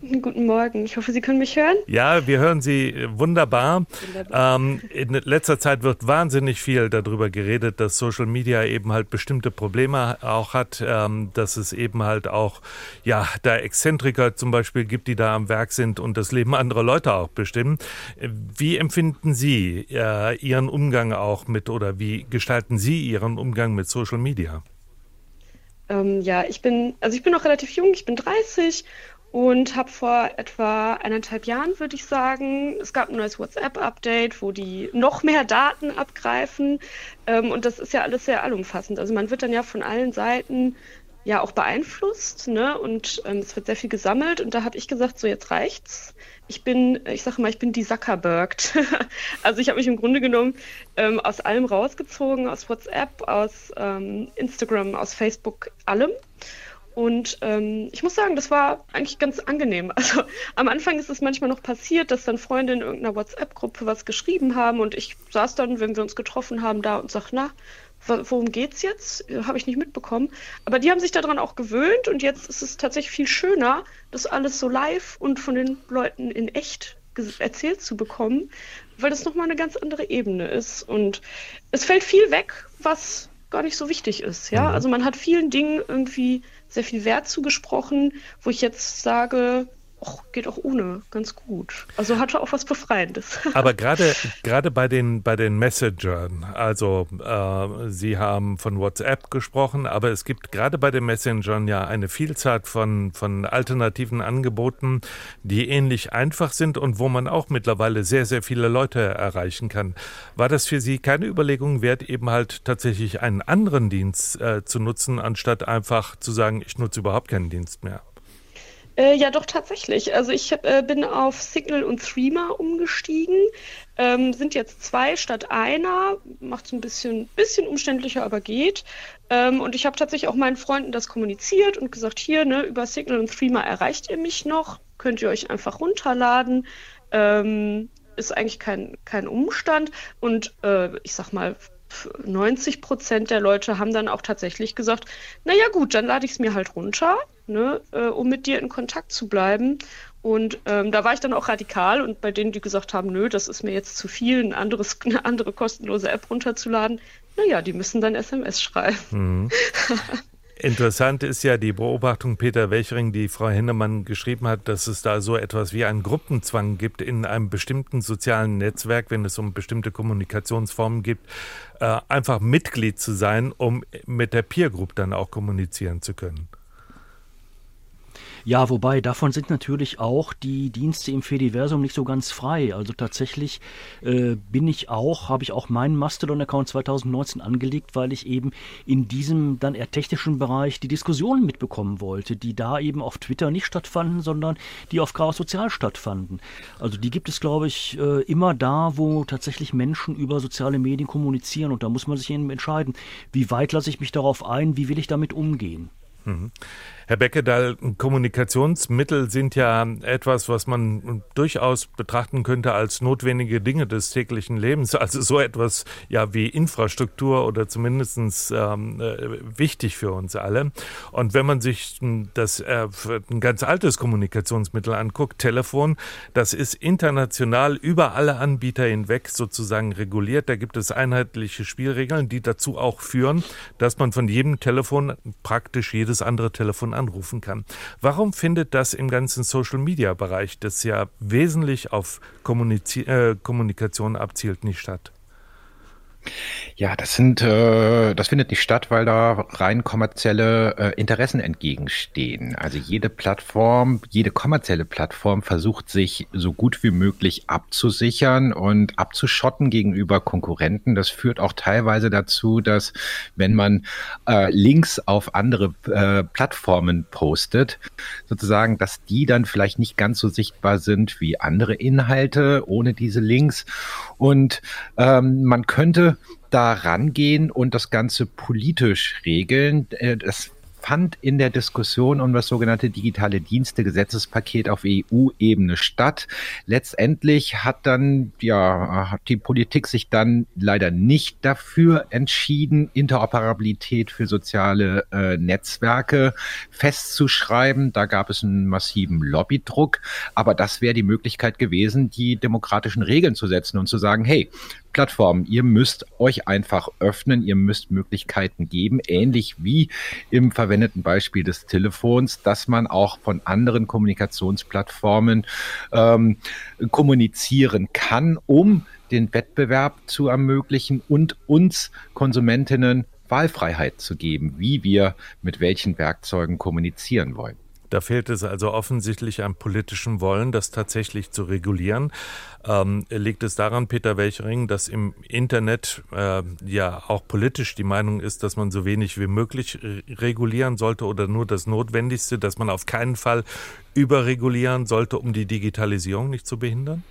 Guten Morgen. Ich hoffe, Sie können mich hören. Ja, wir hören Sie wunderbar. wunderbar. Ähm, in letzter Zeit wird wahnsinnig viel darüber geredet, dass Social Media eben halt bestimmte Probleme auch hat, ähm, dass es eben halt auch ja da Exzentriker zum Beispiel gibt, die da am Werk sind und das Leben anderer Leute auch bestimmen. Wie empfinden Sie äh, Ihren Umgang auch mit oder wie gestalten Sie Ihren Umgang mit Social Media? Ähm, ja, ich bin, also ich bin noch relativ jung, ich bin 30 und habe vor etwa eineinhalb Jahren, würde ich sagen, es gab ein neues WhatsApp-Update, wo die noch mehr Daten abgreifen. Ähm, und das ist ja alles sehr allumfassend. Also man wird dann ja von allen Seiten ja auch beeinflusst, ne? Und ähm, es wird sehr viel gesammelt. Und da habe ich gesagt, so jetzt reicht's. Ich bin, ich sage mal, ich bin die Zuckerberg. also ich habe mich im Grunde genommen ähm, aus allem rausgezogen, aus WhatsApp, aus ähm, Instagram, aus Facebook, allem Und ähm, ich muss sagen, das war eigentlich ganz angenehm. Also am Anfang ist es manchmal noch passiert, dass dann Freunde in irgendeiner WhatsApp-Gruppe was geschrieben haben und ich saß dann, wenn wir uns getroffen haben, da und sag, na, worum geht's jetzt? Habe ich nicht mitbekommen. Aber die haben sich daran auch gewöhnt und jetzt ist es tatsächlich viel schöner, das alles so live und von den Leuten in echt erzählt zu bekommen, weil das nochmal eine ganz andere Ebene ist. Und es fällt viel weg, was gar nicht so wichtig ist. Ja, mhm. also man hat vielen Dingen irgendwie sehr viel Wert zugesprochen, wo ich jetzt sage, Och, geht auch ohne ganz gut. Also hatte auch was Befreiendes. Aber gerade gerade bei den bei den Messengern, also äh, Sie haben von WhatsApp gesprochen, aber es gibt gerade bei den Messengern ja eine Vielzahl von von alternativen Angeboten, die ähnlich einfach sind und wo man auch mittlerweile sehr sehr viele Leute erreichen kann. War das für Sie keine Überlegung wert, eben halt tatsächlich einen anderen Dienst äh, zu nutzen, anstatt einfach zu sagen, ich nutze überhaupt keinen Dienst mehr? Äh, ja, doch tatsächlich. Also ich äh, bin auf Signal und Threema umgestiegen. Ähm, sind jetzt zwei statt einer. Macht es ein bisschen, bisschen umständlicher, aber geht. Ähm, und ich habe tatsächlich auch meinen Freunden das kommuniziert und gesagt, hier, ne, über Signal und Threema erreicht ihr mich noch. Könnt ihr euch einfach runterladen. Ähm, ist eigentlich kein, kein Umstand. Und äh, ich sag mal, 90 Prozent der Leute haben dann auch tatsächlich gesagt, naja gut, dann lade ich es mir halt runter, ne, äh, um mit dir in Kontakt zu bleiben. Und ähm, da war ich dann auch radikal und bei denen, die gesagt haben, nö, das ist mir jetzt zu viel, ein anderes, eine andere kostenlose App runterzuladen, naja, die müssen dann SMS schreiben. Mhm. Interessant ist ja die Beobachtung Peter Welchering, die Frau Hennemann geschrieben hat, dass es da so etwas wie einen Gruppenzwang gibt in einem bestimmten sozialen Netzwerk, wenn es um bestimmte Kommunikationsformen geht, äh, einfach Mitglied zu sein, um mit der Peer Group dann auch kommunizieren zu können. Ja, wobei davon sind natürlich auch die Dienste im Fediversum nicht so ganz frei. Also tatsächlich äh, bin ich auch, habe ich auch meinen Mastodon-Account 2019 angelegt, weil ich eben in diesem dann eher technischen Bereich die Diskussionen mitbekommen wollte, die da eben auf Twitter nicht stattfanden, sondern die auf Chaos Sozial stattfanden. Also die gibt es, glaube ich, äh, immer da, wo tatsächlich Menschen über soziale Medien kommunizieren und da muss man sich eben entscheiden, wie weit lasse ich mich darauf ein, wie will ich damit umgehen. Mhm. Herr Beckedahl, Kommunikationsmittel sind ja etwas, was man durchaus betrachten könnte als notwendige Dinge des täglichen Lebens. Also so etwas ja wie Infrastruktur oder zumindest ähm, äh, wichtig für uns alle. Und wenn man sich das äh, ein ganz altes Kommunikationsmittel anguckt, Telefon, das ist international über alle Anbieter hinweg sozusagen reguliert. Da gibt es einheitliche Spielregeln, die dazu auch führen, dass man von jedem Telefon praktisch jedes andere Telefon anrufen kann. Warum findet das im ganzen Social-Media-Bereich, das ja wesentlich auf Kommuniz äh, Kommunikation abzielt, nicht statt? Ja, das sind, äh, das findet nicht statt, weil da rein kommerzielle äh, Interessen entgegenstehen. Also jede Plattform, jede kommerzielle Plattform versucht sich so gut wie möglich abzusichern und abzuschotten gegenüber Konkurrenten. Das führt auch teilweise dazu, dass wenn man äh, Links auf andere äh, Plattformen postet, sozusagen, dass die dann vielleicht nicht ganz so sichtbar sind wie andere Inhalte ohne diese Links. Und ähm, man könnte da rangehen und das Ganze politisch regeln. Äh, das fand in der Diskussion um das sogenannte digitale Dienste-Gesetzespaket auf EU-Ebene statt. Letztendlich hat dann, ja, hat die Politik sich dann leider nicht dafür entschieden, Interoperabilität für soziale äh, Netzwerke festzuschreiben. Da gab es einen massiven Lobbydruck. Aber das wäre die Möglichkeit gewesen, die demokratischen Regeln zu setzen und zu sagen, hey, Plattformen. Ihr müsst euch einfach öffnen, ihr müsst Möglichkeiten geben, ähnlich wie im verwendeten Beispiel des Telefons, dass man auch von anderen Kommunikationsplattformen ähm, kommunizieren kann, um den Wettbewerb zu ermöglichen und uns Konsumentinnen Wahlfreiheit zu geben, wie wir mit welchen Werkzeugen kommunizieren wollen. Da fehlt es also offensichtlich am politischen Wollen, das tatsächlich zu regulieren. Ähm, liegt es daran, Peter Welchering, dass im Internet äh, ja auch politisch die Meinung ist, dass man so wenig wie möglich regulieren sollte oder nur das Notwendigste, dass man auf keinen Fall überregulieren sollte, um die Digitalisierung nicht zu behindern?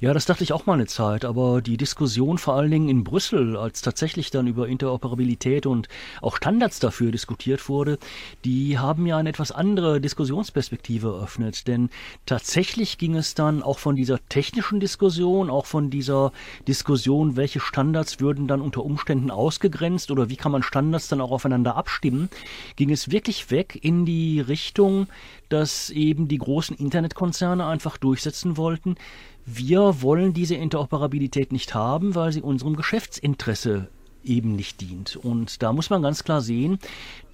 Ja, das dachte ich auch mal eine Zeit, aber die Diskussion vor allen Dingen in Brüssel, als tatsächlich dann über Interoperabilität und auch Standards dafür diskutiert wurde, die haben ja eine etwas andere Diskussionsperspektive eröffnet. Denn tatsächlich ging es dann auch von dieser technischen Diskussion, auch von dieser Diskussion, welche Standards würden dann unter Umständen ausgegrenzt oder wie kann man Standards dann auch aufeinander abstimmen, ging es wirklich weg in die Richtung, dass eben die großen Internetkonzerne einfach durchsetzen wollten, wir wollen diese Interoperabilität nicht haben, weil sie unserem Geschäftsinteresse eben nicht dient. Und da muss man ganz klar sehen,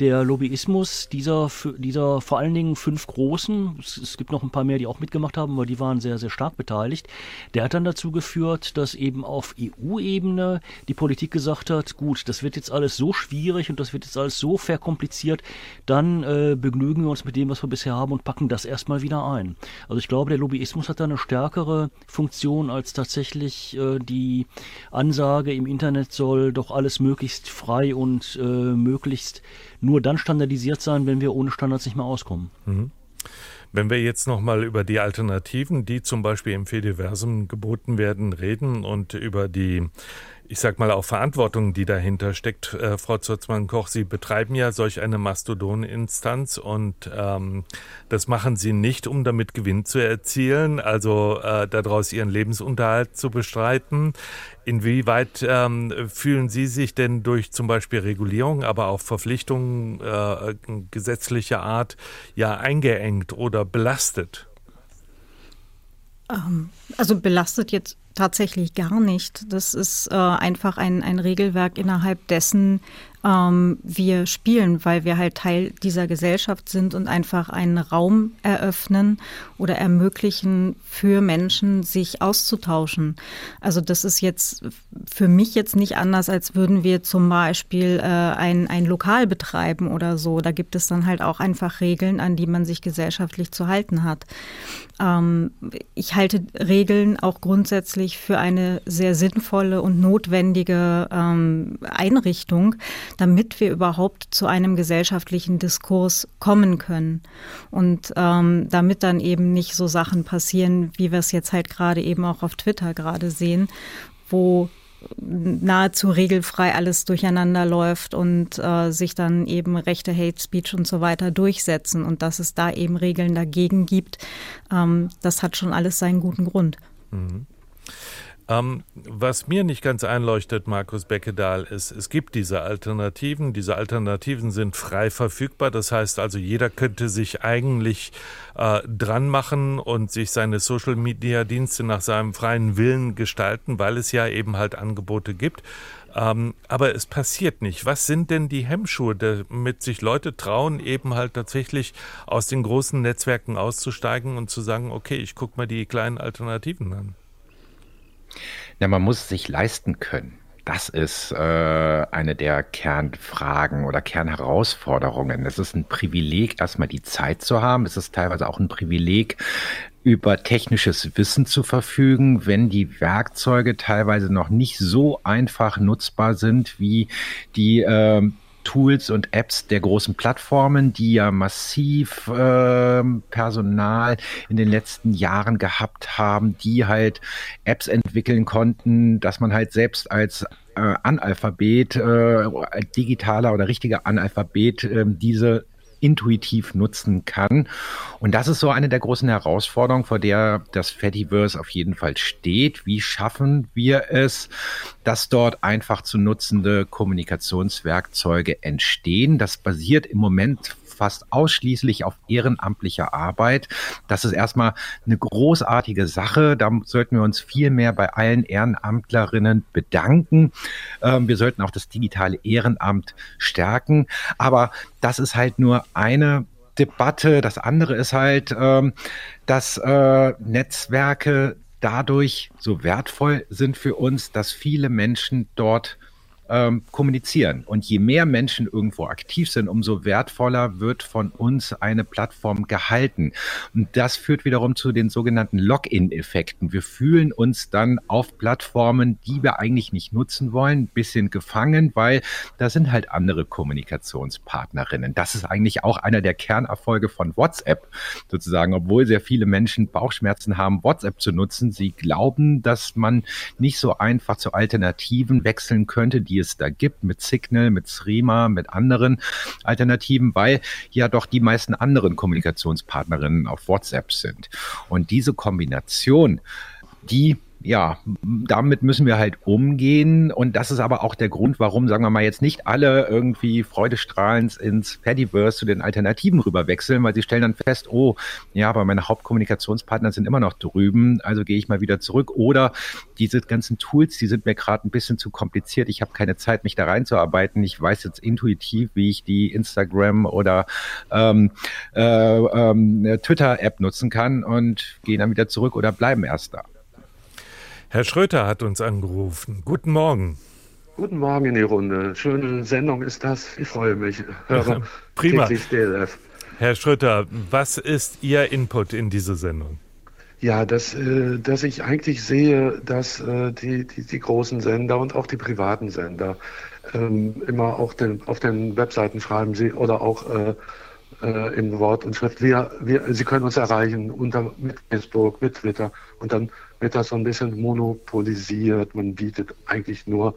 der Lobbyismus dieser, dieser vor allen Dingen fünf Großen, es, gibt noch ein paar mehr, die auch mitgemacht haben, aber die waren sehr, sehr stark beteiligt, der hat dann dazu geführt, dass eben auf EU-Ebene die Politik gesagt hat, gut, das wird jetzt alles so schwierig und das wird jetzt alles so verkompliziert, dann äh, begnügen wir uns mit dem, was wir bisher haben und packen das erstmal wieder ein. Also ich glaube, der Lobbyismus hat da eine stärkere Funktion als tatsächlich äh, die Ansage im Internet soll doch alles möglichst frei und äh, möglichst nur dann standardisiert sein, wenn wir ohne Standards nicht mehr auskommen. Mhm. Wenn wir jetzt nochmal über die Alternativen, die zum Beispiel im Fediversum geboten werden, reden und über die ich sag mal, auch Verantwortung, die dahinter steckt. Äh, Frau Zurzmann-Koch, Sie betreiben ja solch eine Mastodon-Instanz und ähm, das machen Sie nicht, um damit Gewinn zu erzielen, also äh, daraus Ihren Lebensunterhalt zu bestreiten. Inwieweit ähm, fühlen Sie sich denn durch zum Beispiel Regulierung, aber auch Verpflichtungen äh, gesetzlicher Art ja eingeengt oder belastet? Ähm, also belastet jetzt tatsächlich gar nicht. Das ist äh, einfach ein, ein Regelwerk, innerhalb dessen ähm, wir spielen, weil wir halt Teil dieser Gesellschaft sind und einfach einen Raum eröffnen oder ermöglichen für Menschen, sich auszutauschen. Also das ist jetzt für mich jetzt nicht anders, als würden wir zum Beispiel äh, ein, ein Lokal betreiben oder so. Da gibt es dann halt auch einfach Regeln, an die man sich gesellschaftlich zu halten hat. Ähm, ich halte Regeln auch grundsätzlich für eine sehr sinnvolle und notwendige ähm, Einrichtung, damit wir überhaupt zu einem gesellschaftlichen Diskurs kommen können. Und ähm, damit dann eben nicht so Sachen passieren, wie wir es jetzt halt gerade eben auch auf Twitter gerade sehen, wo nahezu regelfrei alles durcheinander läuft und äh, sich dann eben rechte Hate Speech und so weiter durchsetzen und dass es da eben Regeln dagegen gibt, ähm, das hat schon alles seinen guten Grund. Mhm. Ähm, was mir nicht ganz einleuchtet, Markus Beckedahl, ist, es gibt diese Alternativen. Diese Alternativen sind frei verfügbar. Das heißt also, jeder könnte sich eigentlich äh, dran machen und sich seine Social-Media-Dienste nach seinem freien Willen gestalten, weil es ja eben halt Angebote gibt. Ähm, aber es passiert nicht. Was sind denn die Hemmschuhe, damit sich Leute trauen, eben halt tatsächlich aus den großen Netzwerken auszusteigen und zu sagen, okay, ich gucke mal die kleinen Alternativen an? Na, man muss es sich leisten können. Das ist äh, eine der Kernfragen oder Kernherausforderungen. Es ist ein Privileg, erstmal die Zeit zu haben. Es ist teilweise auch ein Privileg, über technisches Wissen zu verfügen, wenn die Werkzeuge teilweise noch nicht so einfach nutzbar sind wie die äh, Tools und Apps der großen Plattformen, die ja massiv äh, Personal in den letzten Jahren gehabt haben, die halt Apps entwickeln konnten, dass man halt selbst als äh, Analphabet, äh, digitaler oder richtiger Analphabet, äh, diese intuitiv nutzen kann. Und das ist so eine der großen Herausforderungen, vor der das Fediverse auf jeden Fall steht. Wie schaffen wir es, dass dort einfach zu nutzende Kommunikationswerkzeuge entstehen? Das basiert im Moment fast ausschließlich auf ehrenamtlicher Arbeit. Das ist erstmal eine großartige Sache. Da sollten wir uns viel mehr bei allen Ehrenamtlerinnen bedanken. Ähm, wir sollten auch das digitale Ehrenamt stärken. Aber das ist halt nur eine Debatte. Das andere ist halt, ähm, dass äh, Netzwerke dadurch so wertvoll sind für uns, dass viele Menschen dort ähm, kommunizieren. Und je mehr Menschen irgendwo aktiv sind, umso wertvoller wird von uns eine Plattform gehalten. Und das führt wiederum zu den sogenannten Login-Effekten. Wir fühlen uns dann auf Plattformen, die wir eigentlich nicht nutzen wollen, ein bisschen gefangen, weil da sind halt andere Kommunikationspartnerinnen. Das ist eigentlich auch einer der Kernerfolge von WhatsApp, sozusagen, obwohl sehr viele Menschen Bauchschmerzen haben, WhatsApp zu nutzen. Sie glauben, dass man nicht so einfach zu Alternativen wechseln könnte, die es da gibt, mit Signal, mit Threema, mit anderen Alternativen, weil ja doch die meisten anderen Kommunikationspartnerinnen auf WhatsApp sind. Und diese Kombination, die ja, damit müssen wir halt umgehen. Und das ist aber auch der Grund, warum, sagen wir mal, jetzt nicht alle irgendwie freudestrahlend ins Fediverse zu den Alternativen rüberwechseln, weil sie stellen dann fest, oh, ja, aber meine Hauptkommunikationspartner sind immer noch drüben, also gehe ich mal wieder zurück. Oder diese ganzen Tools, die sind mir gerade ein bisschen zu kompliziert. Ich habe keine Zeit, mich da reinzuarbeiten. Ich weiß jetzt intuitiv, wie ich die Instagram oder ähm, äh, ähm, Twitter-App nutzen kann und gehe dann wieder zurück oder bleiben erst da. Herr Schröter hat uns angerufen. Guten Morgen. Guten Morgen in die Runde. Schöne Sendung ist das. Ich freue mich. Höre Prima. Herr Schröter, was ist Ihr Input in diese Sendung? Ja, dass, äh, dass ich eigentlich sehe, dass äh, die, die, die großen Sender und auch die privaten Sender ähm, immer auch den, auf den Webseiten schreiben sie oder auch äh, äh, in Wort und Schrift. Wir, wir, sie können uns erreichen unter, mit Facebook, mit Twitter und dann wird das so ein bisschen monopolisiert. Man bietet eigentlich nur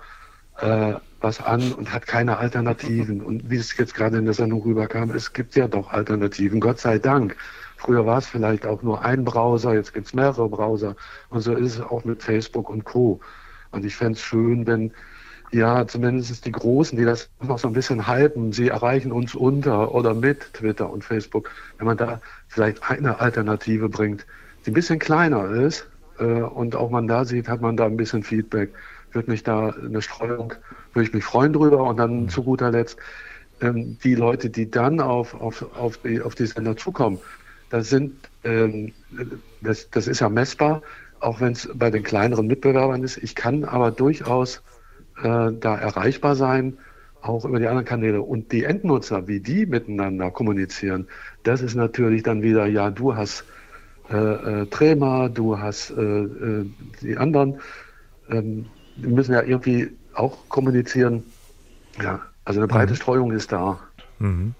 äh, was an und hat keine Alternativen. Und wie es jetzt gerade in der Sendung rüberkam, es gibt ja doch Alternativen, Gott sei Dank. Früher war es vielleicht auch nur ein Browser, jetzt gibt es mehrere Browser. Und so ist es auch mit Facebook und Co. Und ich fände es schön, wenn ja, zumindest die Großen, die das noch so ein bisschen halten, sie erreichen uns unter oder mit Twitter und Facebook, wenn man da vielleicht eine Alternative bringt, die ein bisschen kleiner ist und auch man da sieht, hat man da ein bisschen Feedback, wird mich da eine Streuung, würde ich mich freuen drüber und dann mhm. zu guter Letzt ähm, die Leute, die dann auf, auf, auf, die, auf die Sender zukommen, das sind, ähm, das, das ist ja messbar, auch wenn es bei den kleineren Mitbewerbern ist. Ich kann aber durchaus äh, da erreichbar sein, auch über die anderen Kanäle. Und die Endnutzer, wie die miteinander kommunizieren, das ist natürlich dann wieder, ja, du hast äh, äh, Trema, du hast äh, äh, die anderen. Ähm, die müssen ja irgendwie auch kommunizieren. Ja, also eine breite mhm. Streuung ist da. Mhm.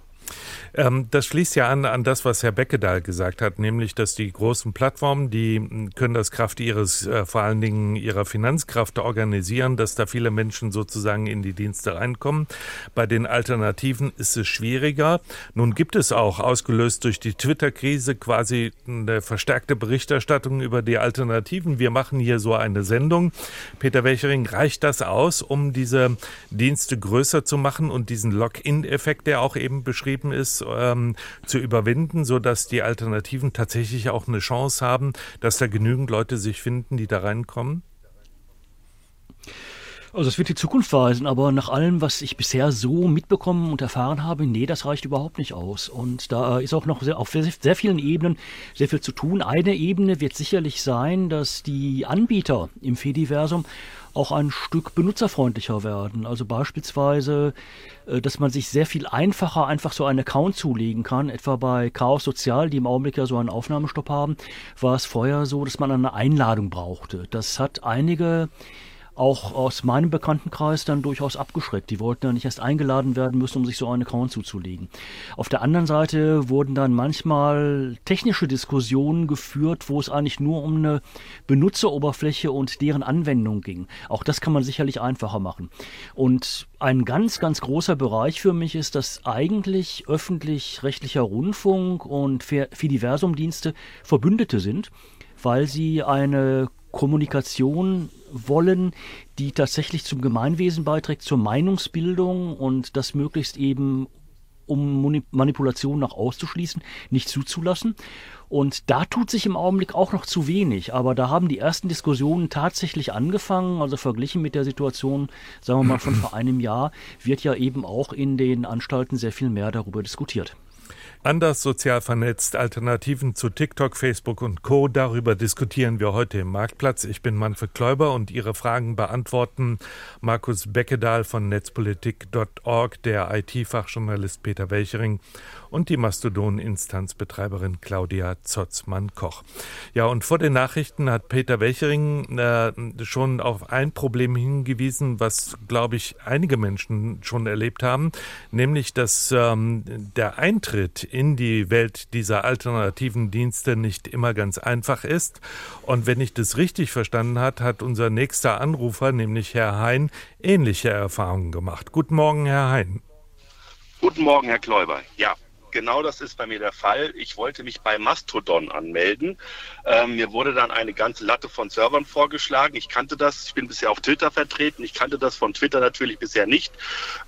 Ähm, das schließt ja an an das, was Herr Beckedahl gesagt hat, nämlich, dass die großen Plattformen, die können das Kraft ihres, äh, vor allen Dingen ihrer Finanzkraft organisieren, dass da viele Menschen sozusagen in die Dienste reinkommen. Bei den Alternativen ist es schwieriger. Nun gibt es auch, ausgelöst durch die Twitter-Krise, quasi eine verstärkte Berichterstattung über die Alternativen. Wir machen hier so eine Sendung. Peter Welchering, reicht das aus, um diese Dienste größer zu machen und diesen Lock-in-Effekt, der auch eben beschrieben ist, ähm, zu überwinden, sodass die Alternativen tatsächlich auch eine Chance haben, dass da genügend Leute sich finden, die da reinkommen? Also es wird die Zukunft weisen, aber nach allem, was ich bisher so mitbekommen und erfahren habe, nee, das reicht überhaupt nicht aus. Und da ist auch noch sehr, auf sehr, sehr vielen Ebenen sehr viel zu tun. Eine Ebene wird sicherlich sein, dass die Anbieter im Fediversum auch ein Stück benutzerfreundlicher werden. Also beispielsweise, äh, dass man sich sehr viel einfacher einfach so einen Account zulegen kann. Etwa bei Chaos Sozial, die im Augenblick ja so einen Aufnahmestopp haben, war es vorher so, dass man eine Einladung brauchte. Das hat einige auch aus meinem Bekanntenkreis dann durchaus abgeschreckt. Die wollten ja nicht erst eingeladen werden müssen, um sich so einen Account zuzulegen. Auf der anderen Seite wurden dann manchmal technische Diskussionen geführt, wo es eigentlich nur um eine Benutzeroberfläche und deren Anwendung ging. Auch das kann man sicherlich einfacher machen. Und ein ganz, ganz großer Bereich für mich ist, dass eigentlich öffentlich-rechtlicher Rundfunk und Fidiversum-Dienste Verbündete sind, weil sie eine Kommunikation wollen, die tatsächlich zum Gemeinwesen beiträgt, zur Meinungsbildung und das möglichst eben um Manipulation nach auszuschließen, nicht zuzulassen. Und da tut sich im Augenblick auch noch zu wenig. Aber da haben die ersten Diskussionen tatsächlich angefangen. Also verglichen mit der Situation, sagen wir mal, von vor einem Jahr, wird ja eben auch in den Anstalten sehr viel mehr darüber diskutiert. Anders sozial vernetzt, Alternativen zu TikTok, Facebook und Co. Darüber diskutieren wir heute im Marktplatz. Ich bin Manfred Kläuber und Ihre Fragen beantworten Markus Beckedahl von netzpolitik.org, der IT-Fachjournalist Peter Welchering und die Mastodon-Instanzbetreiberin Claudia Zotzmann-Koch. Ja, und vor den Nachrichten hat Peter Welchering äh, schon auf ein Problem hingewiesen, was, glaube ich, einige Menschen schon erlebt haben, nämlich, dass ähm, der Eintritt in die Welt dieser alternativen Dienste nicht immer ganz einfach ist. Und wenn ich das richtig verstanden habe, hat unser nächster Anrufer, nämlich Herr Hein, ähnliche Erfahrungen gemacht. Guten Morgen, Herr Hein. Guten Morgen, Herr Kläuber. Ja, genau das ist bei mir der Fall. Ich wollte mich bei Mastodon anmelden. Ähm, mir wurde dann eine ganze Latte von Servern vorgeschlagen. Ich kannte das, ich bin bisher auf Twitter vertreten. Ich kannte das von Twitter natürlich bisher nicht.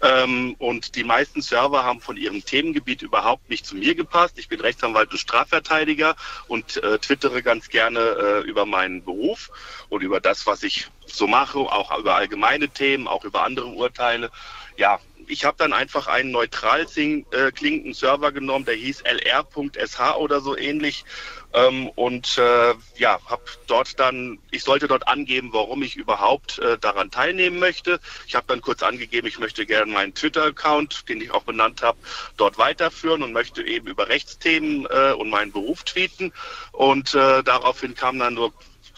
Ähm, und die meisten Server haben von ihrem Themengebiet überhaupt nicht zu mir gepasst. Ich bin Rechtsanwalt und Strafverteidiger und äh, twittere ganz gerne äh, über meinen Beruf und über das, was ich so mache, auch über allgemeine Themen, auch über andere Urteile. Ja, ich habe dann einfach einen neutral äh, klingenden Server genommen, der hieß lr.sh oder so ähnlich. Ähm, und äh, ja, habe dort dann, ich sollte dort angeben, warum ich überhaupt äh, daran teilnehmen möchte. Ich habe dann kurz angegeben, ich möchte gerne meinen Twitter-Account, den ich auch benannt habe, dort weiterführen und möchte eben über Rechtsthemen äh, und meinen Beruf tweeten. Und äh, daraufhin kam dann nur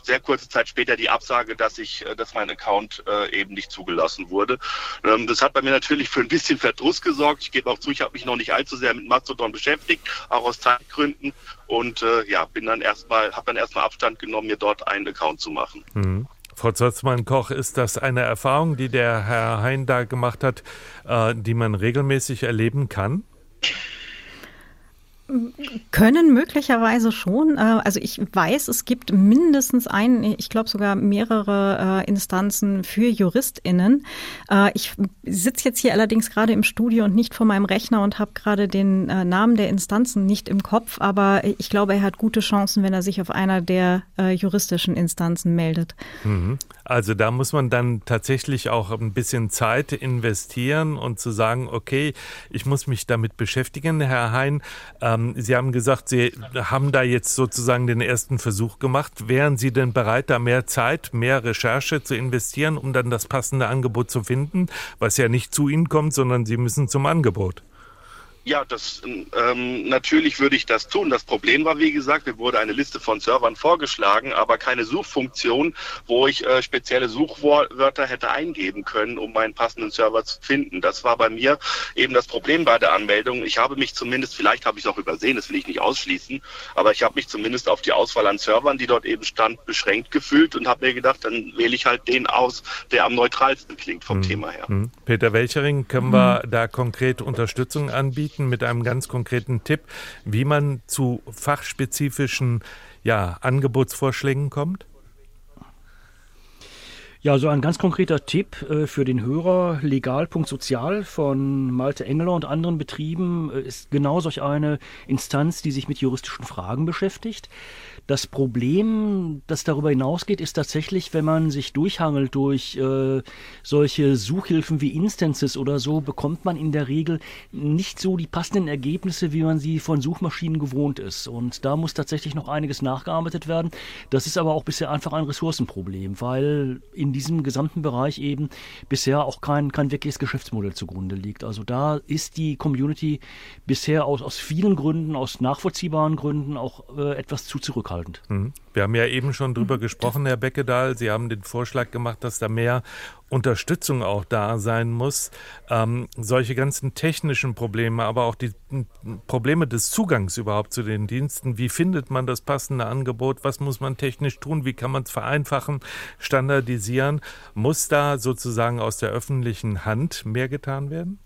sehr kurze Zeit später die Absage, dass ich, äh, dass mein Account äh, eben nicht zugelassen wurde. Ähm, das hat bei mir natürlich für ein bisschen Verdruss gesorgt. Ich gebe auch zu, ich habe mich noch nicht allzu sehr mit Mastodon beschäftigt, auch aus Zeitgründen. Und äh, ja, bin dann erstmal, habe dann erstmal Abstand genommen, mir dort einen Account zu machen. Mhm. Frau Zotzmann-Koch, ist das eine Erfahrung, die der Herr Hein da gemacht hat, äh, die man regelmäßig erleben kann? Können möglicherweise schon. Äh, also ich weiß, es gibt mindestens ein, ich glaube sogar mehrere äh, Instanzen für JuristInnen. Äh, ich sitze jetzt hier allerdings gerade im Studio und nicht vor meinem Rechner und habe gerade den Namen der Instanzen nicht im Kopf, aber ich glaube, er hat gute Chancen, wenn er sich auf einer der juristischen Instanzen meldet. Mhm. Also da muss man dann tatsächlich auch ein bisschen Zeit investieren und zu sagen, okay, ich muss mich damit beschäftigen. Herr Hein, ähm, Sie haben gesagt, Sie haben da jetzt sozusagen den ersten Versuch gemacht. Wären Sie denn bereit, da mehr Zeit, mehr Recherche zu investieren, um dann das passende Angebot zu finden, was ja nicht zu Ihnen kommt, sondern Sie müssen zum Angebot? Ja, das ähm, natürlich würde ich das tun. Das Problem war, wie gesagt, mir wurde eine Liste von Servern vorgeschlagen, aber keine Suchfunktion, wo ich äh, spezielle Suchwörter hätte eingeben können, um meinen passenden Server zu finden. Das war bei mir eben das Problem bei der Anmeldung. Ich habe mich zumindest, vielleicht habe ich es auch übersehen, das will ich nicht ausschließen, aber ich habe mich zumindest auf die Auswahl an Servern, die dort eben stand, beschränkt gefühlt und habe mir gedacht, dann wähle ich halt den aus, der am neutralsten klingt vom hm. Thema her. Hm. Peter Welchering, können hm. wir da konkret Unterstützung anbieten? Berichten mit einem ganz konkreten Tipp, wie man zu fachspezifischen ja, Angebotsvorschlägen kommt? Ja, so ein ganz konkreter Tipp äh, für den Hörer, legal.sozial von Malte Engeler und anderen Betrieben äh, ist genau solch eine Instanz, die sich mit juristischen Fragen beschäftigt. Das Problem, das darüber hinausgeht, ist tatsächlich, wenn man sich durchhangelt durch äh, solche Suchhilfen wie Instances oder so, bekommt man in der Regel nicht so die passenden Ergebnisse, wie man sie von Suchmaschinen gewohnt ist. Und da muss tatsächlich noch einiges nachgearbeitet werden. Das ist aber auch bisher einfach ein Ressourcenproblem, weil in diesem gesamten Bereich eben bisher auch kein, kein wirkliches Geschäftsmodell zugrunde liegt. Also da ist die Community bisher aus, aus vielen Gründen, aus nachvollziehbaren Gründen auch äh, etwas zu zurückhaltend. Mhm. Wir haben ja eben schon drüber gesprochen, Herr Beckedahl. Sie haben den Vorschlag gemacht, dass da mehr Unterstützung auch da sein muss. Ähm, solche ganzen technischen Probleme, aber auch die Probleme des Zugangs überhaupt zu den Diensten. Wie findet man das passende Angebot? Was muss man technisch tun? Wie kann man es vereinfachen, standardisieren? Muss da sozusagen aus der öffentlichen Hand mehr getan werden?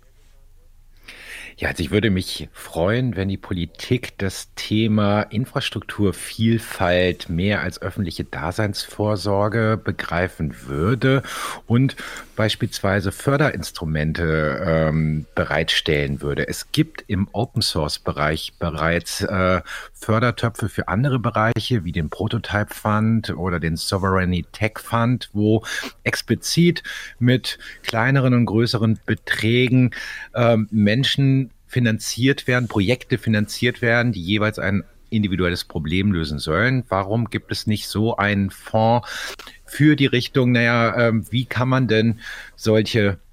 Ja, also ich würde mich freuen, wenn die Politik das Thema Infrastrukturvielfalt mehr als öffentliche Daseinsvorsorge begreifen würde. Und beispielsweise Förderinstrumente ähm, bereitstellen würde. Es gibt im Open Source Bereich bereits äh, Fördertöpfe für andere Bereiche wie den Prototype Fund oder den Sovereignty Tech Fund, wo explizit mit kleineren und größeren Beträgen ähm, Menschen finanziert werden, Projekte finanziert werden, die jeweils ein individuelles Problem lösen sollen. Warum gibt es nicht so einen Fonds für die Richtung, naja, ähm, wie kann man denn solche äh,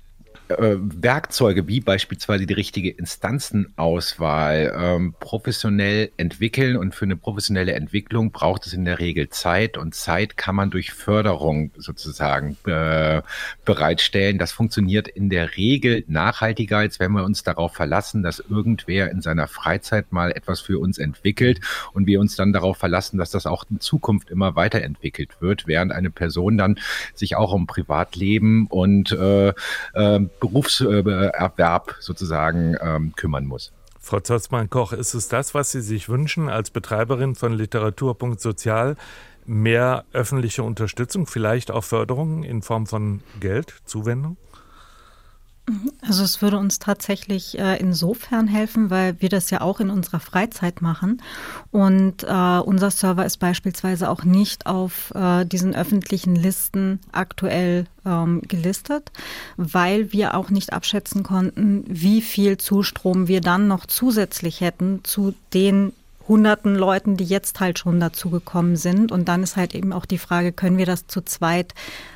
Werkzeuge wie beispielsweise die richtige Instanzenauswahl ähm, professionell entwickeln und für eine professionelle Entwicklung braucht es in der Regel Zeit und Zeit kann man durch Förderung sozusagen äh, bereitstellen. Das funktioniert in der Regel nachhaltiger, als wenn wir uns darauf verlassen, dass irgendwer in seiner Freizeit mal etwas für uns entwickelt und wir uns dann darauf verlassen, dass das auch in Zukunft immer weiterentwickelt wird, während eine Person dann sich auch um Privatleben und äh, äh, Berufserwerb sozusagen ähm, kümmern muss. Frau Zotzmann-Koch, ist es das, was Sie sich wünschen als Betreiberin von Literatur.sozial? Mehr öffentliche Unterstützung, vielleicht auch Förderung in Form von Geld, Zuwendung? Also es würde uns tatsächlich äh, insofern helfen, weil wir das ja auch in unserer Freizeit machen. Und äh, unser Server ist beispielsweise auch nicht auf äh, diesen öffentlichen Listen aktuell ähm, gelistet, weil wir auch nicht abschätzen konnten, wie viel Zustrom wir dann noch zusätzlich hätten zu den hunderten Leuten, die jetzt halt schon dazugekommen sind. Und dann ist halt eben auch die Frage, können wir das zu zweit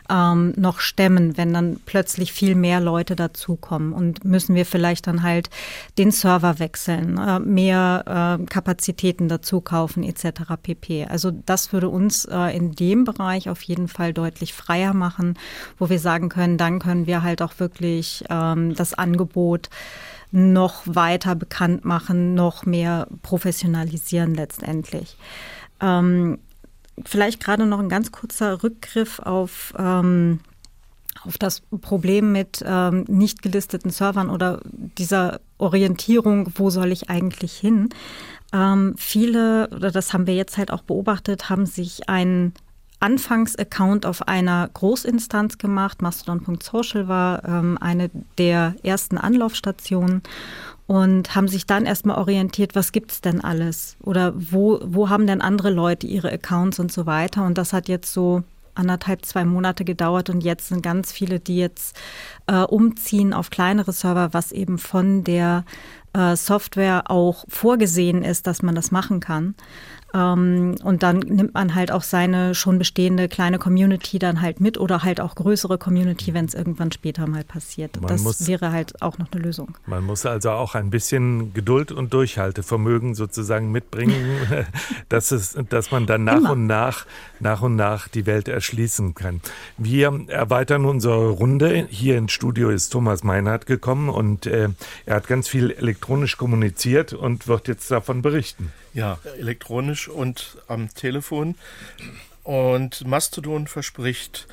ähm, noch stemmen, wenn dann plötzlich viel mehr Leute dazukommen? Und müssen wir vielleicht dann halt den Server wechseln, äh, mehr äh, Kapazitäten dazu kaufen etc. pp. Also das würde uns äh, in dem Bereich auf jeden Fall deutlich freier machen, wo wir sagen können, dann können wir halt auch wirklich ähm, das Angebot noch weiter bekannt machen, noch mehr professionalisieren letztendlich. Ähm, vielleicht gerade noch ein ganz kurzer Rückgriff auf, ähm, auf das Problem mit ähm, nicht gelisteten Servern oder dieser Orientierung, wo soll ich eigentlich hin? Ähm, viele, oder das haben wir jetzt halt auch beobachtet, haben sich einen Anfangsaccount auf einer Großinstanz gemacht. Mastodon.social war ähm, eine der ersten Anlaufstationen und haben sich dann erstmal orientiert, was gibt's denn alles? Oder wo, wo haben denn andere Leute ihre Accounts und so weiter? Und das hat jetzt so anderthalb, zwei Monate gedauert und jetzt sind ganz viele, die jetzt äh, umziehen auf kleinere Server, was eben von der äh, Software auch vorgesehen ist, dass man das machen kann. Ähm, und dann nimmt man halt auch seine schon bestehende kleine Community dann halt mit oder halt auch größere Community, wenn es irgendwann später mal passiert. Man das muss, wäre halt auch noch eine Lösung. Man muss also auch ein bisschen Geduld und Durchhaltevermögen sozusagen mitbringen, dass, es, dass man dann nach Immer. und nach, nach und nach die Welt erschließen kann. Wir erweitern unsere Runde. Hier ins Studio ist Thomas Meinhardt gekommen und äh, er hat ganz viel elektronisch kommuniziert und wird jetzt davon berichten. Ja, elektronisch und am Telefon. Und Mastodon verspricht,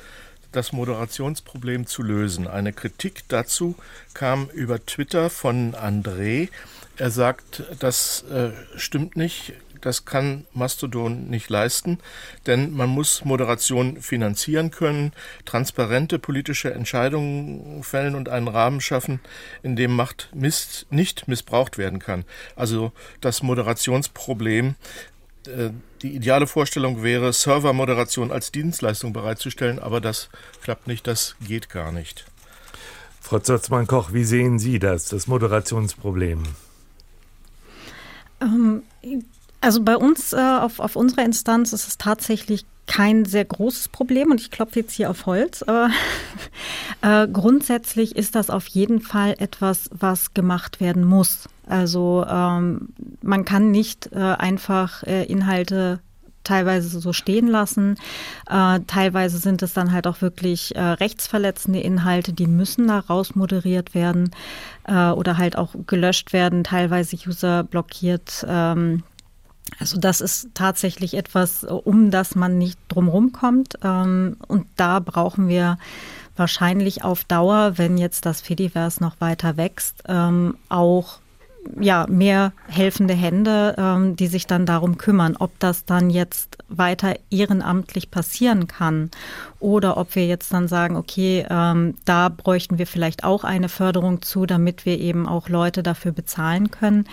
das Moderationsproblem zu lösen. Eine Kritik dazu kam über Twitter von André. Er sagt, das äh, stimmt nicht das kann Mastodon nicht leisten, denn man muss Moderation finanzieren können, transparente politische Entscheidungen fällen und einen Rahmen schaffen, in dem Macht Mist nicht missbraucht werden kann. Also das Moderationsproblem äh, die ideale Vorstellung wäre, Servermoderation als Dienstleistung bereitzustellen, aber das klappt nicht, das geht gar nicht. Frau Zotzmann-Koch, wie sehen Sie das, das Moderationsproblem? Ähm, also bei uns äh, auf, auf unserer Instanz ist es tatsächlich kein sehr großes Problem und ich klopfe jetzt hier auf Holz, aber äh, grundsätzlich ist das auf jeden Fall etwas, was gemacht werden muss. Also ähm, man kann nicht äh, einfach äh, Inhalte teilweise so stehen lassen. Äh, teilweise sind es dann halt auch wirklich äh, rechtsverletzende Inhalte, die müssen da raus moderiert werden äh, oder halt auch gelöscht werden, teilweise User blockiert. Ähm, also das ist tatsächlich etwas, um das man nicht drumherum kommt. Ähm, und da brauchen wir wahrscheinlich auf Dauer, wenn jetzt das Fediverse noch weiter wächst, ähm, auch ja, mehr helfende Hände, ähm, die sich dann darum kümmern, ob das dann jetzt weiter ehrenamtlich passieren kann oder ob wir jetzt dann sagen, okay, da bräuchten wir vielleicht auch eine Förderung zu, damit wir eben auch Leute dafür bezahlen können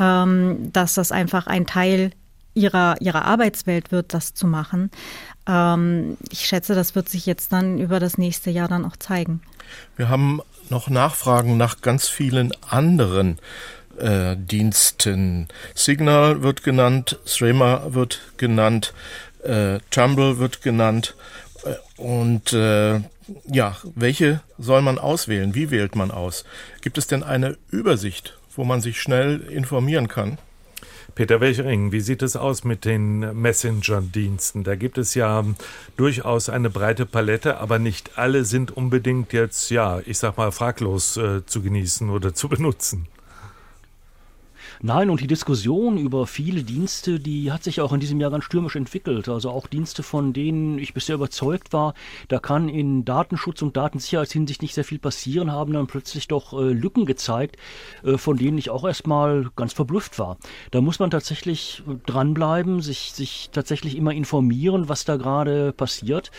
ähm, dass das einfach ein Teil ihrer, ihrer Arbeitswelt wird, das zu machen. Ähm, ich schätze, das wird sich jetzt dann über das nächste Jahr dann auch zeigen. Wir haben noch Nachfragen nach ganz vielen anderen äh, Diensten. Signal wird genannt, Threema wird genannt, äh, Tumble wird genannt. Äh, und äh, ja, welche soll man auswählen? Wie wählt man aus? Gibt es denn eine Übersicht, wo man sich schnell informieren kann? Peter Welchering, wie sieht es aus mit den Messenger-Diensten? Da gibt es ja durchaus eine breite Palette, aber nicht alle sind unbedingt jetzt, ja, ich sag mal, fraglos äh, zu genießen oder zu benutzen. Nein, und die Diskussion über viele Dienste, die hat sich auch in diesem Jahr ganz stürmisch entwickelt. Also auch Dienste, von denen ich bisher überzeugt war, da kann in Datenschutz und Datensicherheitshinsicht nicht sehr viel passieren, haben dann plötzlich doch äh, Lücken gezeigt, äh, von denen ich auch erstmal ganz verblüfft war. Da muss man tatsächlich äh, dranbleiben, sich, sich tatsächlich immer informieren, was da gerade passiert.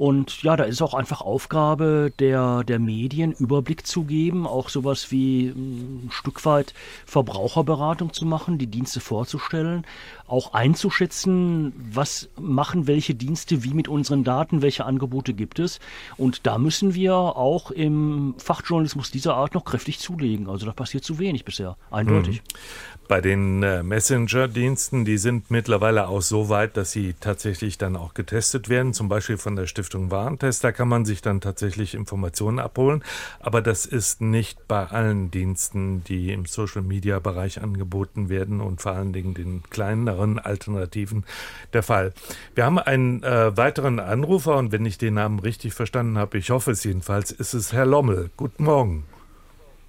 Und ja, da ist auch einfach Aufgabe der, der Medien, Überblick zu geben, auch sowas wie ein Stück weit Verbraucherberatung zu machen, die Dienste vorzustellen, auch einzuschätzen, was machen welche Dienste wie mit unseren Daten, welche Angebote gibt es. Und da müssen wir auch im Fachjournalismus dieser Art noch kräftig zulegen. Also da passiert zu wenig bisher, eindeutig. Mhm. Bei den äh, Messenger-Diensten, die sind mittlerweile auch so weit, dass sie tatsächlich dann auch getestet werden, zum Beispiel von der Stiftung Warentest. Da kann man sich dann tatsächlich Informationen abholen. Aber das ist nicht bei allen Diensten, die im Social-Media-Bereich angeboten werden und vor allen Dingen den kleineren Alternativen der Fall. Wir haben einen äh, weiteren Anrufer und wenn ich den Namen richtig verstanden habe, ich hoffe es jedenfalls, ist es Herr Lommel. Guten Morgen.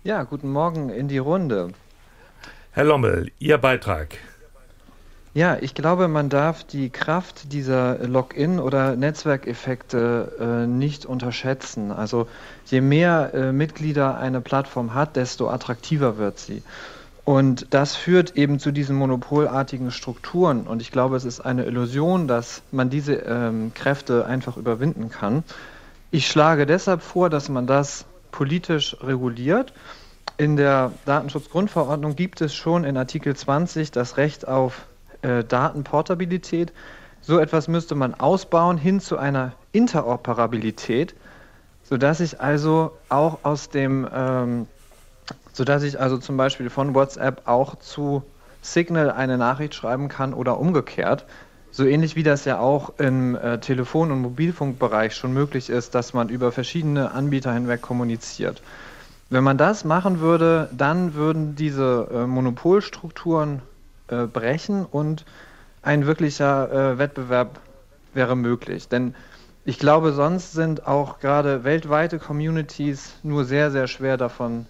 Ja, guten Morgen in die Runde. Herr Lommel, Ihr Beitrag. Ja, ich glaube, man darf die Kraft dieser Login- oder Netzwerkeffekte äh, nicht unterschätzen. Also je mehr äh, Mitglieder eine Plattform hat, desto attraktiver wird sie. Und das führt eben zu diesen monopolartigen Strukturen. Und ich glaube, es ist eine Illusion, dass man diese ähm, Kräfte einfach überwinden kann. Ich schlage deshalb vor, dass man das politisch reguliert in der Datenschutzgrundverordnung gibt es schon in Artikel 20 das Recht auf äh, Datenportabilität. So etwas müsste man ausbauen hin zu einer Interoperabilität, sodass ich also auch aus dem, ähm, sodass ich also zum Beispiel von WhatsApp auch zu Signal eine Nachricht schreiben kann oder umgekehrt. So ähnlich wie das ja auch im äh, Telefon- und Mobilfunkbereich schon möglich ist, dass man über verschiedene Anbieter hinweg kommuniziert. Wenn man das machen würde, dann würden diese äh, Monopolstrukturen äh, brechen und ein wirklicher äh, Wettbewerb wäre möglich. Denn ich glaube, sonst sind auch gerade weltweite Communities nur sehr, sehr schwer davon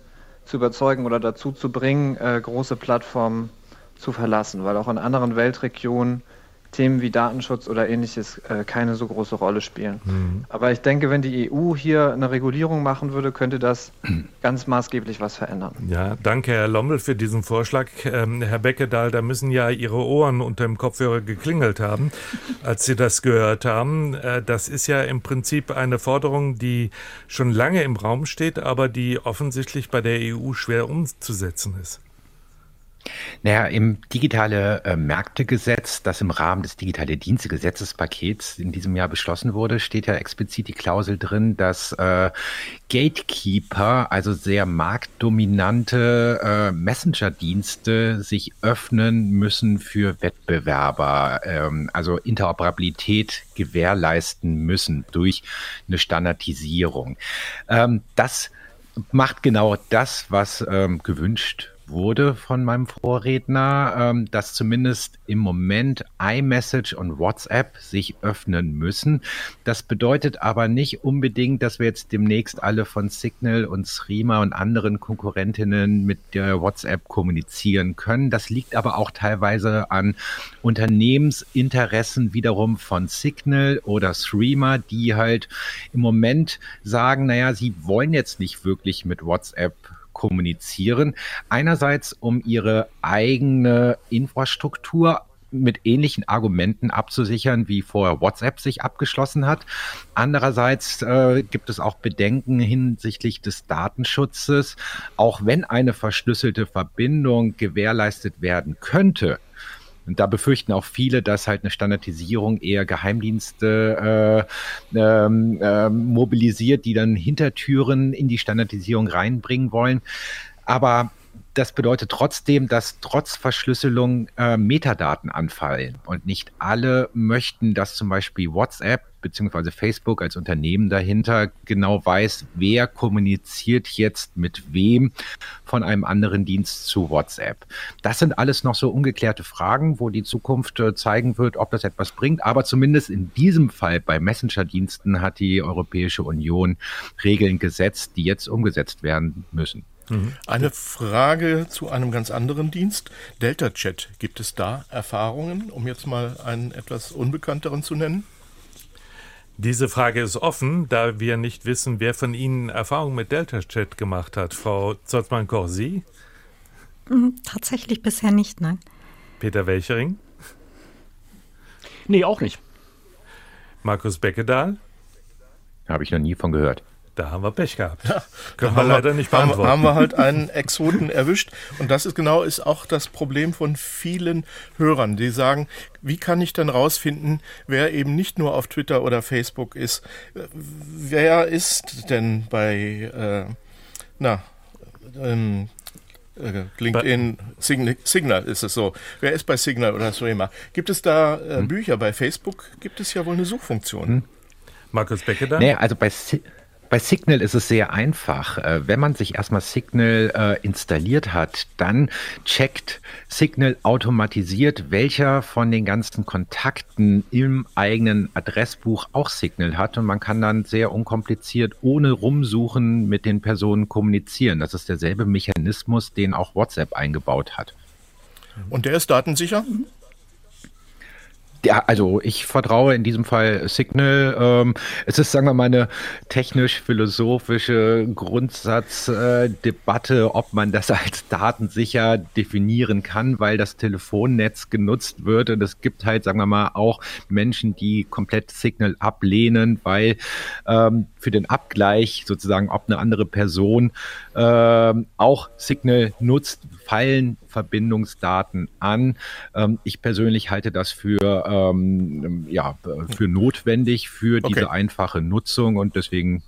zu überzeugen oder dazu zu bringen, äh, große Plattformen zu verlassen, weil auch in anderen Weltregionen Themen wie Datenschutz oder ähnliches äh, keine so große Rolle spielen. Mhm. Aber ich denke, wenn die EU hier eine Regulierung machen würde, könnte das ganz maßgeblich was verändern. Ja, danke, Herr Lommel, für diesen Vorschlag. Ähm, Herr Beckedahl, da müssen ja Ihre Ohren unter dem Kopfhörer geklingelt haben, als Sie das gehört haben. Äh, das ist ja im Prinzip eine Forderung, die schon lange im Raum steht, aber die offensichtlich bei der EU schwer umzusetzen ist. Naja, im digitale äh, Märktegesetz, das im Rahmen des digitale Dienstegesetzespakets in diesem Jahr beschlossen wurde, steht ja explizit die Klausel drin, dass äh, Gatekeeper, also sehr marktdominante äh, Messenger-Dienste, sich öffnen müssen für Wettbewerber, ähm, also Interoperabilität gewährleisten müssen durch eine Standardisierung. Ähm, das macht genau das, was ähm, gewünscht wurde von meinem Vorredner, ähm, dass zumindest im Moment iMessage und WhatsApp sich öffnen müssen. Das bedeutet aber nicht unbedingt, dass wir jetzt demnächst alle von Signal und Threema und anderen Konkurrentinnen mit der WhatsApp kommunizieren können. Das liegt aber auch teilweise an Unternehmensinteressen wiederum von Signal oder Threema, die halt im Moment sagen, naja, sie wollen jetzt nicht wirklich mit WhatsApp kommunizieren. Einerseits, um ihre eigene Infrastruktur mit ähnlichen Argumenten abzusichern, wie vorher WhatsApp sich abgeschlossen hat. Andererseits äh, gibt es auch Bedenken hinsichtlich des Datenschutzes. Auch wenn eine verschlüsselte Verbindung gewährleistet werden könnte, und da befürchten auch viele, dass halt eine Standardisierung eher Geheimdienste äh, ähm, äh, mobilisiert, die dann Hintertüren in die Standardisierung reinbringen wollen. Aber das bedeutet trotzdem, dass trotz Verschlüsselung äh, Metadaten anfallen. Und nicht alle möchten, dass zum Beispiel WhatsApp bzw. Facebook als Unternehmen dahinter genau weiß, wer kommuniziert jetzt mit wem von einem anderen Dienst zu WhatsApp. Das sind alles noch so ungeklärte Fragen, wo die Zukunft äh, zeigen wird, ob das etwas bringt. Aber zumindest in diesem Fall bei Messenger-Diensten hat die Europäische Union Regeln gesetzt, die jetzt umgesetzt werden müssen. Mhm. Eine Frage zu einem ganz anderen Dienst. Delta Chat. Gibt es da Erfahrungen, um jetzt mal einen etwas unbekannteren zu nennen? Diese Frage ist offen, da wir nicht wissen, wer von Ihnen Erfahrung mit Delta Chat gemacht hat. Frau Zotzmann-Koch, Sie? Hm, tatsächlich bisher nicht, nein. Peter Welchering? Nee, auch nicht. Markus Beckedahl? Habe ich noch nie von gehört. Da haben wir Pech gehabt. Ja, Können wir leider nicht beantworten. Haben, wir halt einen Exoten erwischt. Und das ist genau ist auch das Problem von vielen Hörern, die sagen, wie kann ich denn rausfinden, wer eben nicht nur auf Twitter oder Facebook ist? Wer ist denn bei, äh, na, ähm, äh, LinkedIn, Signal, Signal ist es so. Wer ist bei Signal oder Threema? Gibt es da äh, hm. Bücher? Bei Facebook gibt es ja wohl eine Suchfunktion. Hm. Markus Becker da? Nee, also bei, bei Signal ist es sehr einfach. Äh, wenn man sich erstmal Signal äh, installiert hat, dann checkt Signal automatisiert, welcher von den ganzen Kontakten im eigenen Adressbuch auch Signal hat. Und man kann dann sehr unkompliziert, ohne rumsuchen, mit den Personen kommunizieren. Das ist derselbe Mechanismus, den auch WhatsApp eingebaut hat. Und der ist datensicher? Ja, also ich vertraue in diesem Fall Signal. Ähm, es ist, sagen wir mal, eine technisch-philosophische Grundsatzdebatte, äh, ob man das als datensicher definieren kann, weil das Telefonnetz genutzt wird. Und es gibt halt, sagen wir mal, auch Menschen, die komplett Signal ablehnen, weil ähm, für den Abgleich sozusagen, ob eine andere Person ähm, auch Signal nutzt, fallen Verbindungsdaten an. Ähm, ich persönlich halte das für, ähm, ja, für notwendig für diese okay. einfache Nutzung und deswegen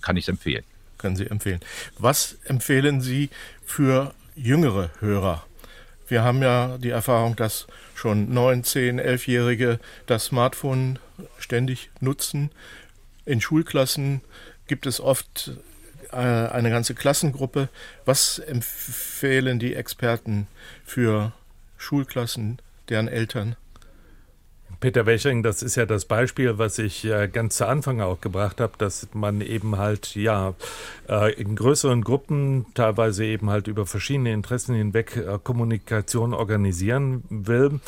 kann ich es empfehlen. Können Sie empfehlen. Was empfehlen Sie für jüngere Hörer? Wir haben ja die Erfahrung, dass schon 9, 10, 11-Jährige das Smartphone ständig nutzen. In Schulklassen gibt es oft eine ganze Klassengruppe. Was empfehlen die Experten für Schulklassen, deren Eltern? Peter Wechering, das ist ja das Beispiel, was ich äh, ganz zu Anfang auch gebracht habe, dass man eben halt ja äh, in größeren Gruppen teilweise eben halt über verschiedene Interessen hinweg äh, Kommunikation organisieren will.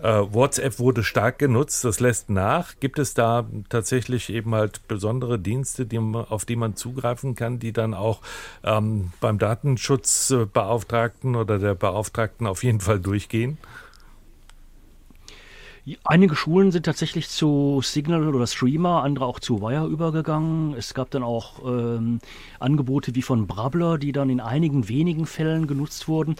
WhatsApp wurde stark genutzt, das lässt nach. Gibt es da tatsächlich eben halt besondere Dienste, die, auf die man zugreifen kann, die dann auch ähm, beim Datenschutzbeauftragten oder der Beauftragten auf jeden Fall durchgehen? Einige Schulen sind tatsächlich zu Signal oder Streamer, andere auch zu Wire übergegangen. Es gab dann auch ähm, Angebote wie von Brabbler, die dann in einigen wenigen Fällen genutzt wurden.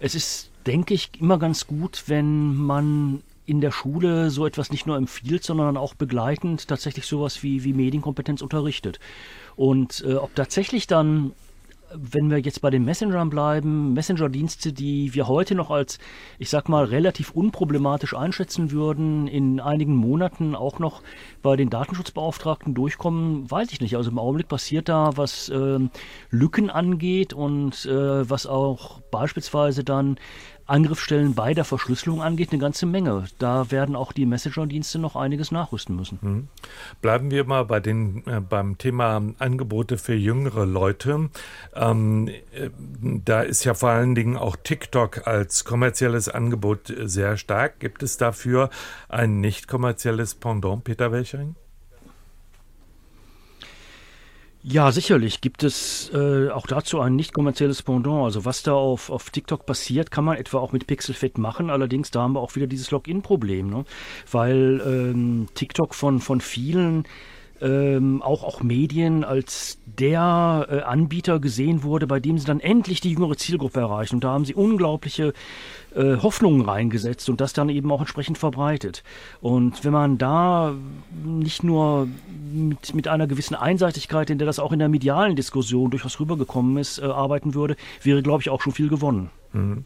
Es ist, denke ich, immer ganz gut, wenn man in der Schule so etwas nicht nur empfiehlt, sondern auch begleitend tatsächlich sowas wie, wie Medienkompetenz unterrichtet. Und äh, ob tatsächlich dann wenn wir jetzt bei den Messengern bleiben, Messenger-Dienste, die wir heute noch als, ich sag mal, relativ unproblematisch einschätzen würden, in einigen Monaten auch noch bei den Datenschutzbeauftragten durchkommen, weiß ich nicht. Also im Augenblick passiert da, was äh, Lücken angeht und äh, was auch beispielsweise dann Angriffsstellen bei der Verschlüsselung angeht, eine ganze Menge. Da werden auch die Messenger-Dienste noch einiges nachrüsten müssen. Mhm. Bleiben wir mal bei den, äh, beim Thema Angebote für jüngere Leute. Ähm, äh, da ist ja vor allen Dingen auch TikTok als kommerzielles Angebot sehr stark. Gibt es dafür ein nicht kommerzielles Pendant, Peter Welchering? Ja, sicherlich gibt es äh, auch dazu ein nicht kommerzielles Pendant. Also was da auf, auf TikTok passiert, kann man etwa auch mit Pixelfit machen. Allerdings da haben wir auch wieder dieses Login-Problem, ne? weil ähm, TikTok von, von vielen ähm, auch, auch Medien als der äh, Anbieter gesehen wurde, bei dem sie dann endlich die jüngere Zielgruppe erreichen. Und da haben sie unglaubliche äh, Hoffnungen reingesetzt und das dann eben auch entsprechend verbreitet. Und wenn man da nicht nur mit, mit einer gewissen Einseitigkeit, in der das auch in der medialen Diskussion durchaus rübergekommen ist, äh, arbeiten würde, wäre, glaube ich, auch schon viel gewonnen. Mhm.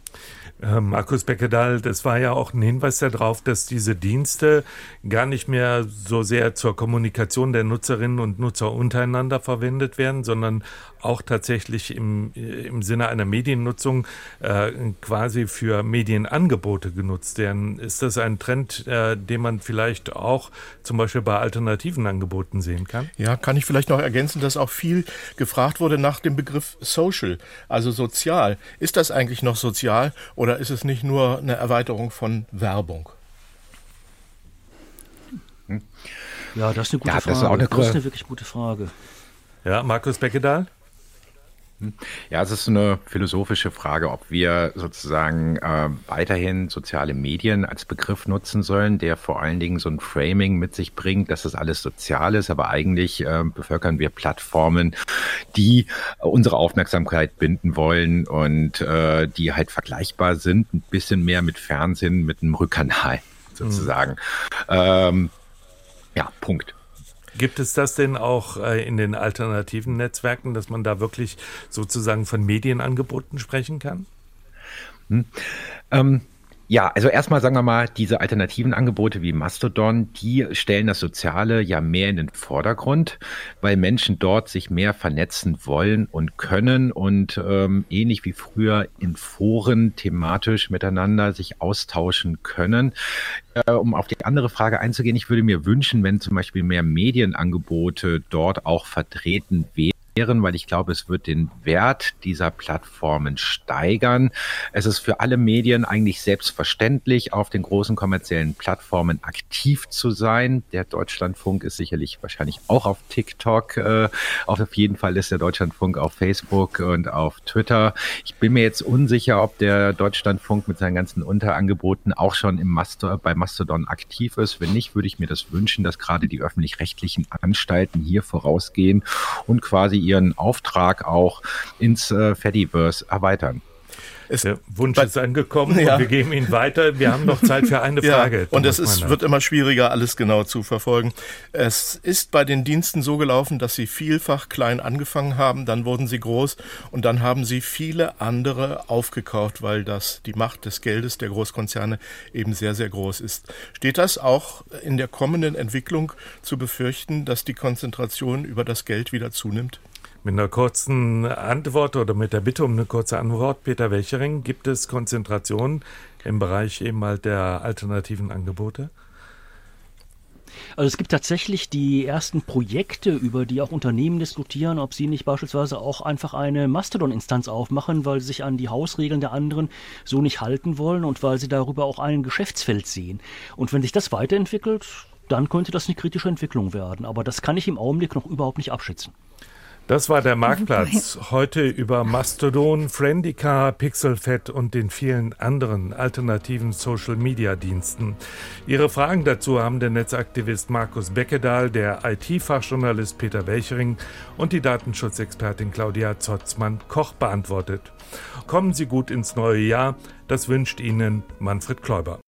Äh, Markus Beckedahl, das war ja auch ein Hinweis darauf, dass diese Dienste gar nicht mehr so sehr zur Kommunikation der Nutzerinnen und Nutzer untereinander verwendet werden, sondern auch tatsächlich im, im Sinne einer Mediennutzung äh, quasi für Medienangebote genutzt werden. Ist das ein Trend, äh, den man vielleicht auch zum Beispiel bei alternativen Angeboten sehen kann? Ja, kann ich vielleicht noch ergänzen, dass auch viel gefragt wurde nach dem Begriff Social, also sozial. Ist das eigentlich noch sozial oder ist es nicht nur eine Erweiterung von Werbung? Ja, das ist eine gute ja, Frage. Das ist, auch eine, das ist eine wirklich gute Frage. Ja, Markus Beckedahl? Ja, es ist eine philosophische Frage, ob wir sozusagen äh, weiterhin soziale Medien als Begriff nutzen sollen, der vor allen Dingen so ein Framing mit sich bringt, dass das alles sozial ist, aber eigentlich äh, bevölkern wir Plattformen, die unsere Aufmerksamkeit binden wollen und äh, die halt vergleichbar sind, ein bisschen mehr mit Fernsehen, mit einem Rückkanal sozusagen. Mhm. Ähm, ja, Punkt. Gibt es das denn auch äh, in den alternativen Netzwerken, dass man da wirklich sozusagen von Medienangeboten sprechen kann? Hm. Ähm, ja, also erstmal sagen wir mal, diese alternativen Angebote wie Mastodon, die stellen das Soziale ja mehr in den Vordergrund, weil Menschen dort sich mehr vernetzen wollen und können und ähm, ähnlich wie früher in Foren thematisch miteinander sich austauschen können. Äh, um auf die andere Frage einzugehen, ich würde mir wünschen, wenn zum Beispiel mehr Medienangebote dort auch vertreten wären weil ich glaube, es wird den Wert dieser Plattformen steigern. Es ist für alle Medien eigentlich selbstverständlich, auf den großen kommerziellen Plattformen aktiv zu sein. Der Deutschlandfunk ist sicherlich wahrscheinlich auch auf TikTok. Äh, auf jeden Fall ist der Deutschlandfunk auf Facebook und auf Twitter. Ich bin mir jetzt unsicher, ob der Deutschlandfunk mit seinen ganzen Unterangeboten auch schon im Master, bei Mastodon aktiv ist. Wenn nicht, würde ich mir das wünschen, dass gerade die öffentlich-rechtlichen Anstalten hier vorausgehen und quasi ihren Auftrag auch ins äh, Fediverse erweitern. Es, Der Wunsch ist angekommen ja. und wir geben ihn weiter. Wir haben noch Zeit für eine Frage. Ja, und es ist, wird immer schwieriger, alles genau zu verfolgen. Es ist bei den Diensten so gelaufen, dass sie vielfach klein angefangen haben, dann wurden sie groß und dann haben sie viele andere aufgekauft, weil das die Macht des Geldes der Großkonzerne eben sehr, sehr groß ist. Steht das auch in der kommenden Entwicklung zu befürchten, dass die Konzentration über das Geld wieder zunimmt? Mit einer kurzen Antwort oder mit der Bitte um eine kurze Antwort, Peter Welchering, gibt es Konzentration im Bereich eben halt der alternativen Angebote? Also es gibt tatsächlich die ersten Projekte, über die auch Unternehmen diskutieren, ob sie nicht beispielsweise auch einfach eine Mastodon-Instanz aufmachen, weil sie sich an die Hausregeln der anderen so nicht halten wollen und weil sie darüber auch ein Geschäftsfeld sehen. Und wenn sich das weiterentwickelt, dann könnte das eine kritische Entwicklung werden. Aber das kann ich im Augenblick noch überhaupt nicht abschätzen. Das war der Marktplatz. Heute über Mastodon, Friendica, Pixelfed und den vielen anderen alternativen Social-Media-Diensten. Ihre Fragen dazu haben der Netzaktivist Markus Beckedahl, der IT-Fachjournalist Peter Welchering und die Datenschutzexpertin Claudia Zotzmann-Koch beantwortet. Kommen Sie gut ins neue Jahr. Das wünscht Ihnen Manfred Kläuber.